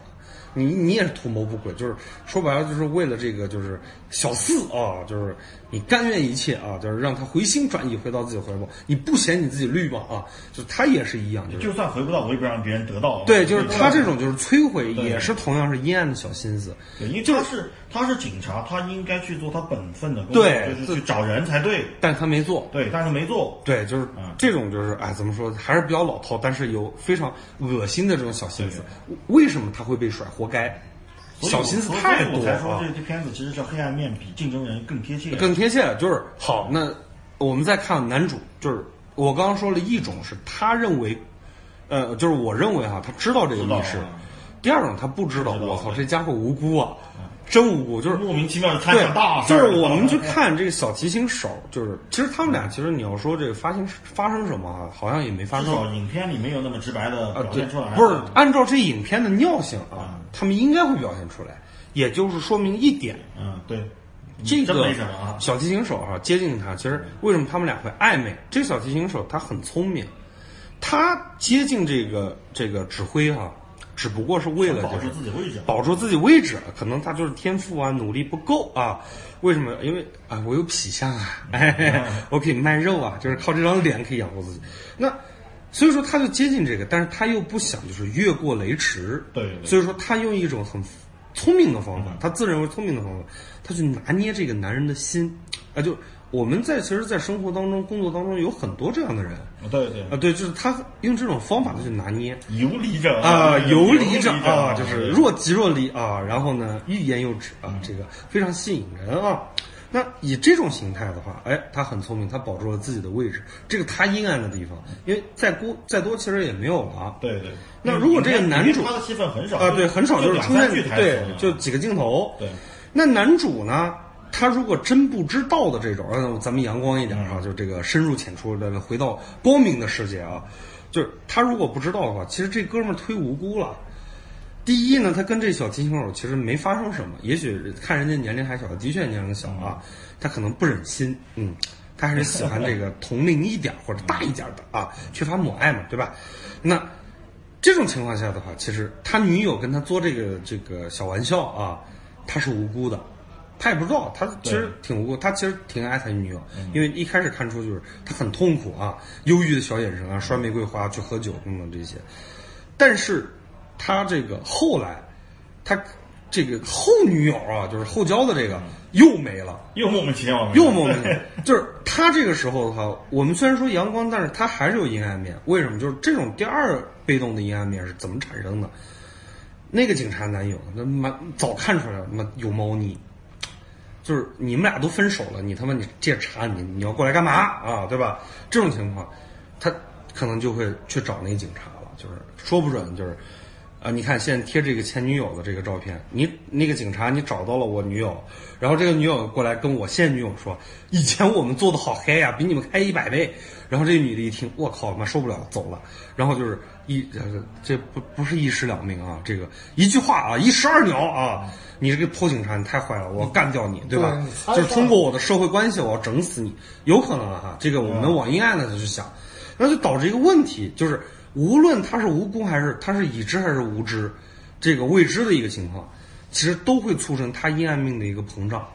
Speaker 1: 你你也是图谋不轨，就是说白了就是为了这个就是小四啊，就是你甘愿一切啊，就是让他回心转意回到自己怀抱，你不嫌你自己绿吗？啊，就他也是一样，就是
Speaker 3: 就算回不到，我也不让别人得到。
Speaker 1: 对，就是他这种就是摧毁，也是同样是阴暗的小心思。
Speaker 3: 对，因为他是他是警察，他应该去做他本分的工作，
Speaker 1: 对
Speaker 3: 就是去找人才对。
Speaker 1: 但他没做，
Speaker 3: 对，但是没做。
Speaker 1: 对，就是
Speaker 3: 嗯
Speaker 1: 这种，就是哎，怎么说，还是比较老套，但是有非常恶心的这种小心思。为什么他会被甩？活该，小心思太多
Speaker 3: 我才说
Speaker 1: 啊
Speaker 3: 这。这片子其实是黑暗面比竞争人更贴切。
Speaker 1: 更贴切，就是好。那我们再看男主，就是我刚刚说了一种是他认为，呃，就是我认为哈、他知道这个密室
Speaker 3: 啊；
Speaker 1: 第二种他不知道，
Speaker 3: 知道
Speaker 1: 我操，这家伙无辜啊，真无辜，就是
Speaker 3: 莫名其妙的摊
Speaker 1: 对
Speaker 3: 上大，事
Speaker 1: 就是我们去看这个小提琴手，就是其实他们俩其实你要说这个发生发生什么啊，好像也没发生。
Speaker 3: 影片里没有那么直白的表现出来。，
Speaker 1: 不是按照这影片的尿性啊，他们应该会表现出来，也就是说明一点，
Speaker 3: 嗯，对，
Speaker 1: 这个
Speaker 3: 真没什么啊。
Speaker 1: 小提琴手哈、接近他，其实为什么他们俩会暧昧？这个小提琴手他很聪明，他接近这个这个指挥哈、只不过是为了
Speaker 3: 保住
Speaker 1: 就是
Speaker 3: 自己位置。
Speaker 1: 保住自己位置，可能他就是天赋啊，努力不够啊。为什么？因为啊，我有皮相啊，哎，我可以卖肉啊，就是靠这张脸可以养活自己。那所以说他就接近这个，但是他又不想就是越过雷池，
Speaker 3: 对对对
Speaker 1: 所以说他用一种很聪明的方法，他自认为聪明的方法，他去拿捏这个男人的心，啊，就我们在其实，在生活当中、工作当中有很多这样的人，
Speaker 3: 对对
Speaker 1: 啊，，对，就是他用这种方法他去拿捏，
Speaker 3: 游离着
Speaker 1: 啊，游离着
Speaker 3: 着
Speaker 1: 啊，就是若即若离啊，然后呢，欲言又止啊，这个非常吸引人啊。那以这种形态的话，哎，他很聪明，他保住了自己的位置，这个他阴暗的地方，因为再多再多其实也没有了啊。
Speaker 3: 对对。
Speaker 1: 那如果这个男主
Speaker 3: 他的戏份很少
Speaker 1: 啊，对，很少就是出现对，就几个镜头。
Speaker 3: 对。
Speaker 1: 那男主呢？他如果真不知道的这种，嗯，咱们阳光一点哈、就这个深入浅出的回到光明的世界啊，就是他如果不知道的话，其实这哥们儿忒无辜了。第一呢，他跟这小提琴手其实没发生什么，也许看人家年龄还小，的确年龄小啊，他可能不忍心，嗯，他还是喜欢这个同龄一点或者大一点的啊，缺乏母爱嘛，对吧？那这种情况下的话，其实他女友跟他做这个这个小玩笑啊，他是无辜的，他也不知道，他其实挺无辜，他其实挺爱他女友，因为一开始看出就是他很痛苦啊，忧郁的小眼神啊，摔玫瑰花去喝酒等等这些，但是他这个后来，他这个后女友啊，就是后交的这个又没了。
Speaker 3: 又莫名其妙的，
Speaker 1: 又莫名其妙，就是他这个时候的话，我们虽然说阳光，但是他还是有阴暗面。为什么？就是这种第二被动的阴暗面是怎么产生的？那个警察男友，那妈早看出来了，妈有猫腻。就是你们俩都分手了，你他妈你借查你你要过来干嘛啊？对吧？这种情况，他可能就会去找那警察了，就是说不准就是。啊，你看现在贴这个前女友的这个照片，你那个警察你找到了我女友，然后这个女友过来跟我现女友说，以前我们做的好嗨呀、比你们开一百倍。然后这女的一听，我靠，妈受不了，走了。然后就是一呃这不不是一尸两命啊，这个一句话啊，一石二鸟啊，你这个破警察你太坏了，我要干掉你，对吧就是通过我的社会关系，我要整死你，有可能啊哈。这个我们往阴暗的去想，那就导致一个问题，就是无论他是无辜还是他是已知还是无知，这个未知的一个情况，其实都会促成他阴暗命的一个膨胀。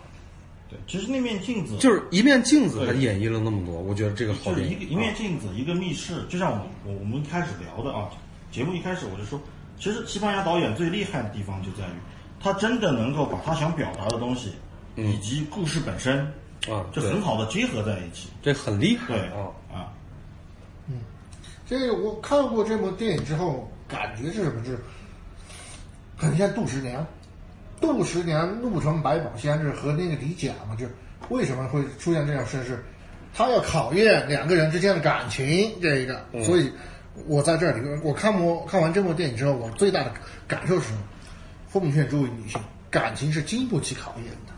Speaker 3: 对，其实那面镜子
Speaker 1: 就是一面镜子，
Speaker 3: 对
Speaker 1: 它演绎了那么多，我觉得这个好电影。
Speaker 3: 就是一个一面镜子，一个密室，就像我我我们开始聊的啊，节目一开始我就说，其实西班牙导演最厉害的地方就在于，他真的能够把他想表达的东西，以及故事本身，
Speaker 1: 啊，
Speaker 3: 就很好的结合在一起。
Speaker 1: 这很厉害
Speaker 3: 对
Speaker 1: 啊。
Speaker 3: 啊，
Speaker 2: 这个我看过这部电影之后，感觉是什么？是很像杜十娘。杜十娘怒沉百宝箱，就是和那个李甲嘛，就为什么会出现这样事？是他要考验两个人之间的感情，这一个。所以，我在这里，我看过看完这部电影之后，我最大的感受是什么？奉劝诸位女性，感情是经不起考验的。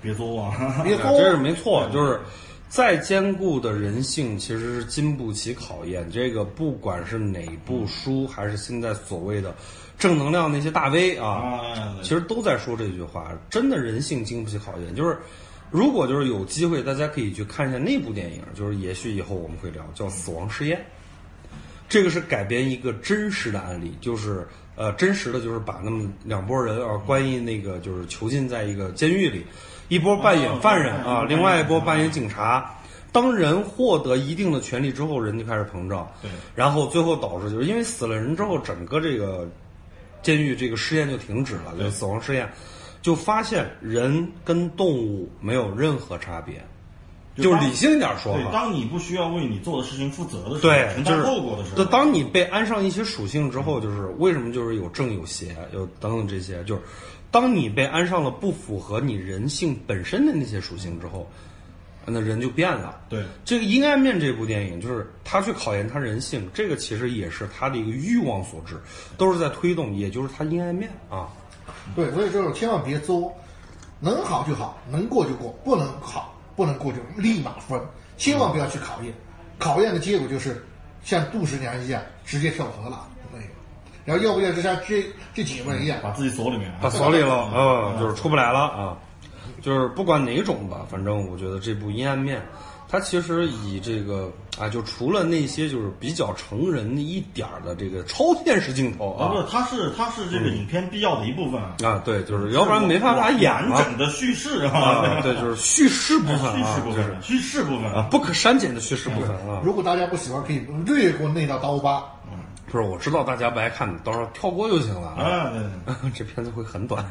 Speaker 3: 别作啊！
Speaker 2: 别
Speaker 1: 这是没错，就是再坚固的人性其实是经不起考验。这个不管是哪部书，还是现在所谓的正能量那些大 V 啊，
Speaker 3: 啊，
Speaker 1: 其实都在说这句话。真的人性经不起考验，就是如果就是有机会，大家可以去看一下那部电影，就是也许以后我们会聊，叫《死亡实验》。这个是改编一个真实的案例，就是呃真实的就是把那么两拨人啊关于那个就是囚禁在一个监狱里，一波扮演犯人啊，
Speaker 3: 哦
Speaker 1: 另外一波扮演警察。当人获得一定的权利之后，人就开始膨胀，
Speaker 3: 对
Speaker 1: 然后最后导致就是因为死了人之后，整个这个监狱这个试验就停止了，就死亡试验，就发现人跟动物没有任何差别，
Speaker 3: 就
Speaker 1: 理性一点说
Speaker 3: 对，当你不需要为你做的事情负责的时候，
Speaker 1: 对，
Speaker 3: 承担
Speaker 1: 就是
Speaker 3: 后果的时候，
Speaker 1: 就当你被安上一些属性之后，就是为什么就是有正有邪，有等等这些，就是当你被安上了不符合你人性本身的那些属性之后，那人就变了。
Speaker 3: 对
Speaker 1: 这个《阴暗面》这部电影，就是他去考验他人性，这个其实也是他的一个欲望所致，都是在推动，也就是他阴暗面啊。
Speaker 2: 对，所以就是千万别作，能好就好，能过就过，不能好不能过就立马分，千万不要去考验，考验的结果就是像杜十娘一样直接跳河了那个，然后要不要就像这这几位一样，
Speaker 3: 把自己锁里面啊，
Speaker 1: 把锁里了，啊，就是出不来了啊。就是不管哪种吧，反正我觉得这部《阴暗面》，它其实以这个啊，就除了那些就是比较成人一点儿的这个超现实镜头
Speaker 3: 啊，不
Speaker 1: 啊
Speaker 3: 是，它是它是这个影片必要的一部分啊，
Speaker 1: 啊，对，就是要不然没办法演
Speaker 3: 整的叙事
Speaker 1: 啊，对，就是叙事部分
Speaker 3: 叙
Speaker 1: 啊
Speaker 3: 事，部分，叙事部分
Speaker 1: 啊，不可删减的叙事部分啊。
Speaker 2: 如果大家不喜欢，可以略过那道刀疤。
Speaker 1: 不是，我知道大家不爱看，到时候跳过就行了啊。这片子会很短。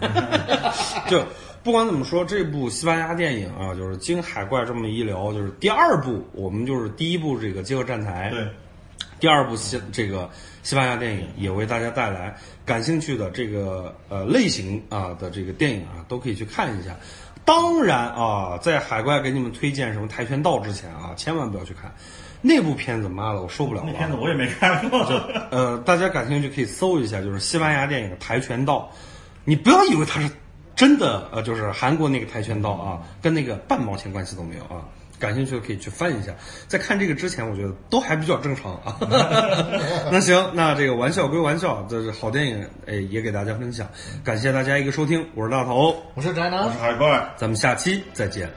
Speaker 1: 就不管怎么说，这部西班牙电影啊，就是经海怪这么一聊，就是第二部，我们就是第一部这个《饥饿站台》，
Speaker 3: 对，
Speaker 1: 第二部西这个西班牙电影也为大家带来感兴趣的这个呃类型啊的这个电影啊，都可以去看一下。当然啊，在海怪给你们推荐什么《跆拳道》之前啊，千万不要去看那部片子，妈的，我受不了了。
Speaker 3: 那片子我也没看过，
Speaker 1: 呃，大家感兴趣可以搜一下，就是西班牙电影《跆拳道》，你不要以为它是真的，呃，就是韩国那个跆拳道啊，跟那个半毛钱关系都没有啊。感兴趣的可以去翻一下，在看这个之前，我觉得都还比较正常啊。那行，那这个玩笑归玩笑，这是好电影，哎，也给大家分享，感谢大家一个收听，我是大头，
Speaker 2: 我是宅男
Speaker 3: 我是。海怪。
Speaker 1: 咱们下期再见。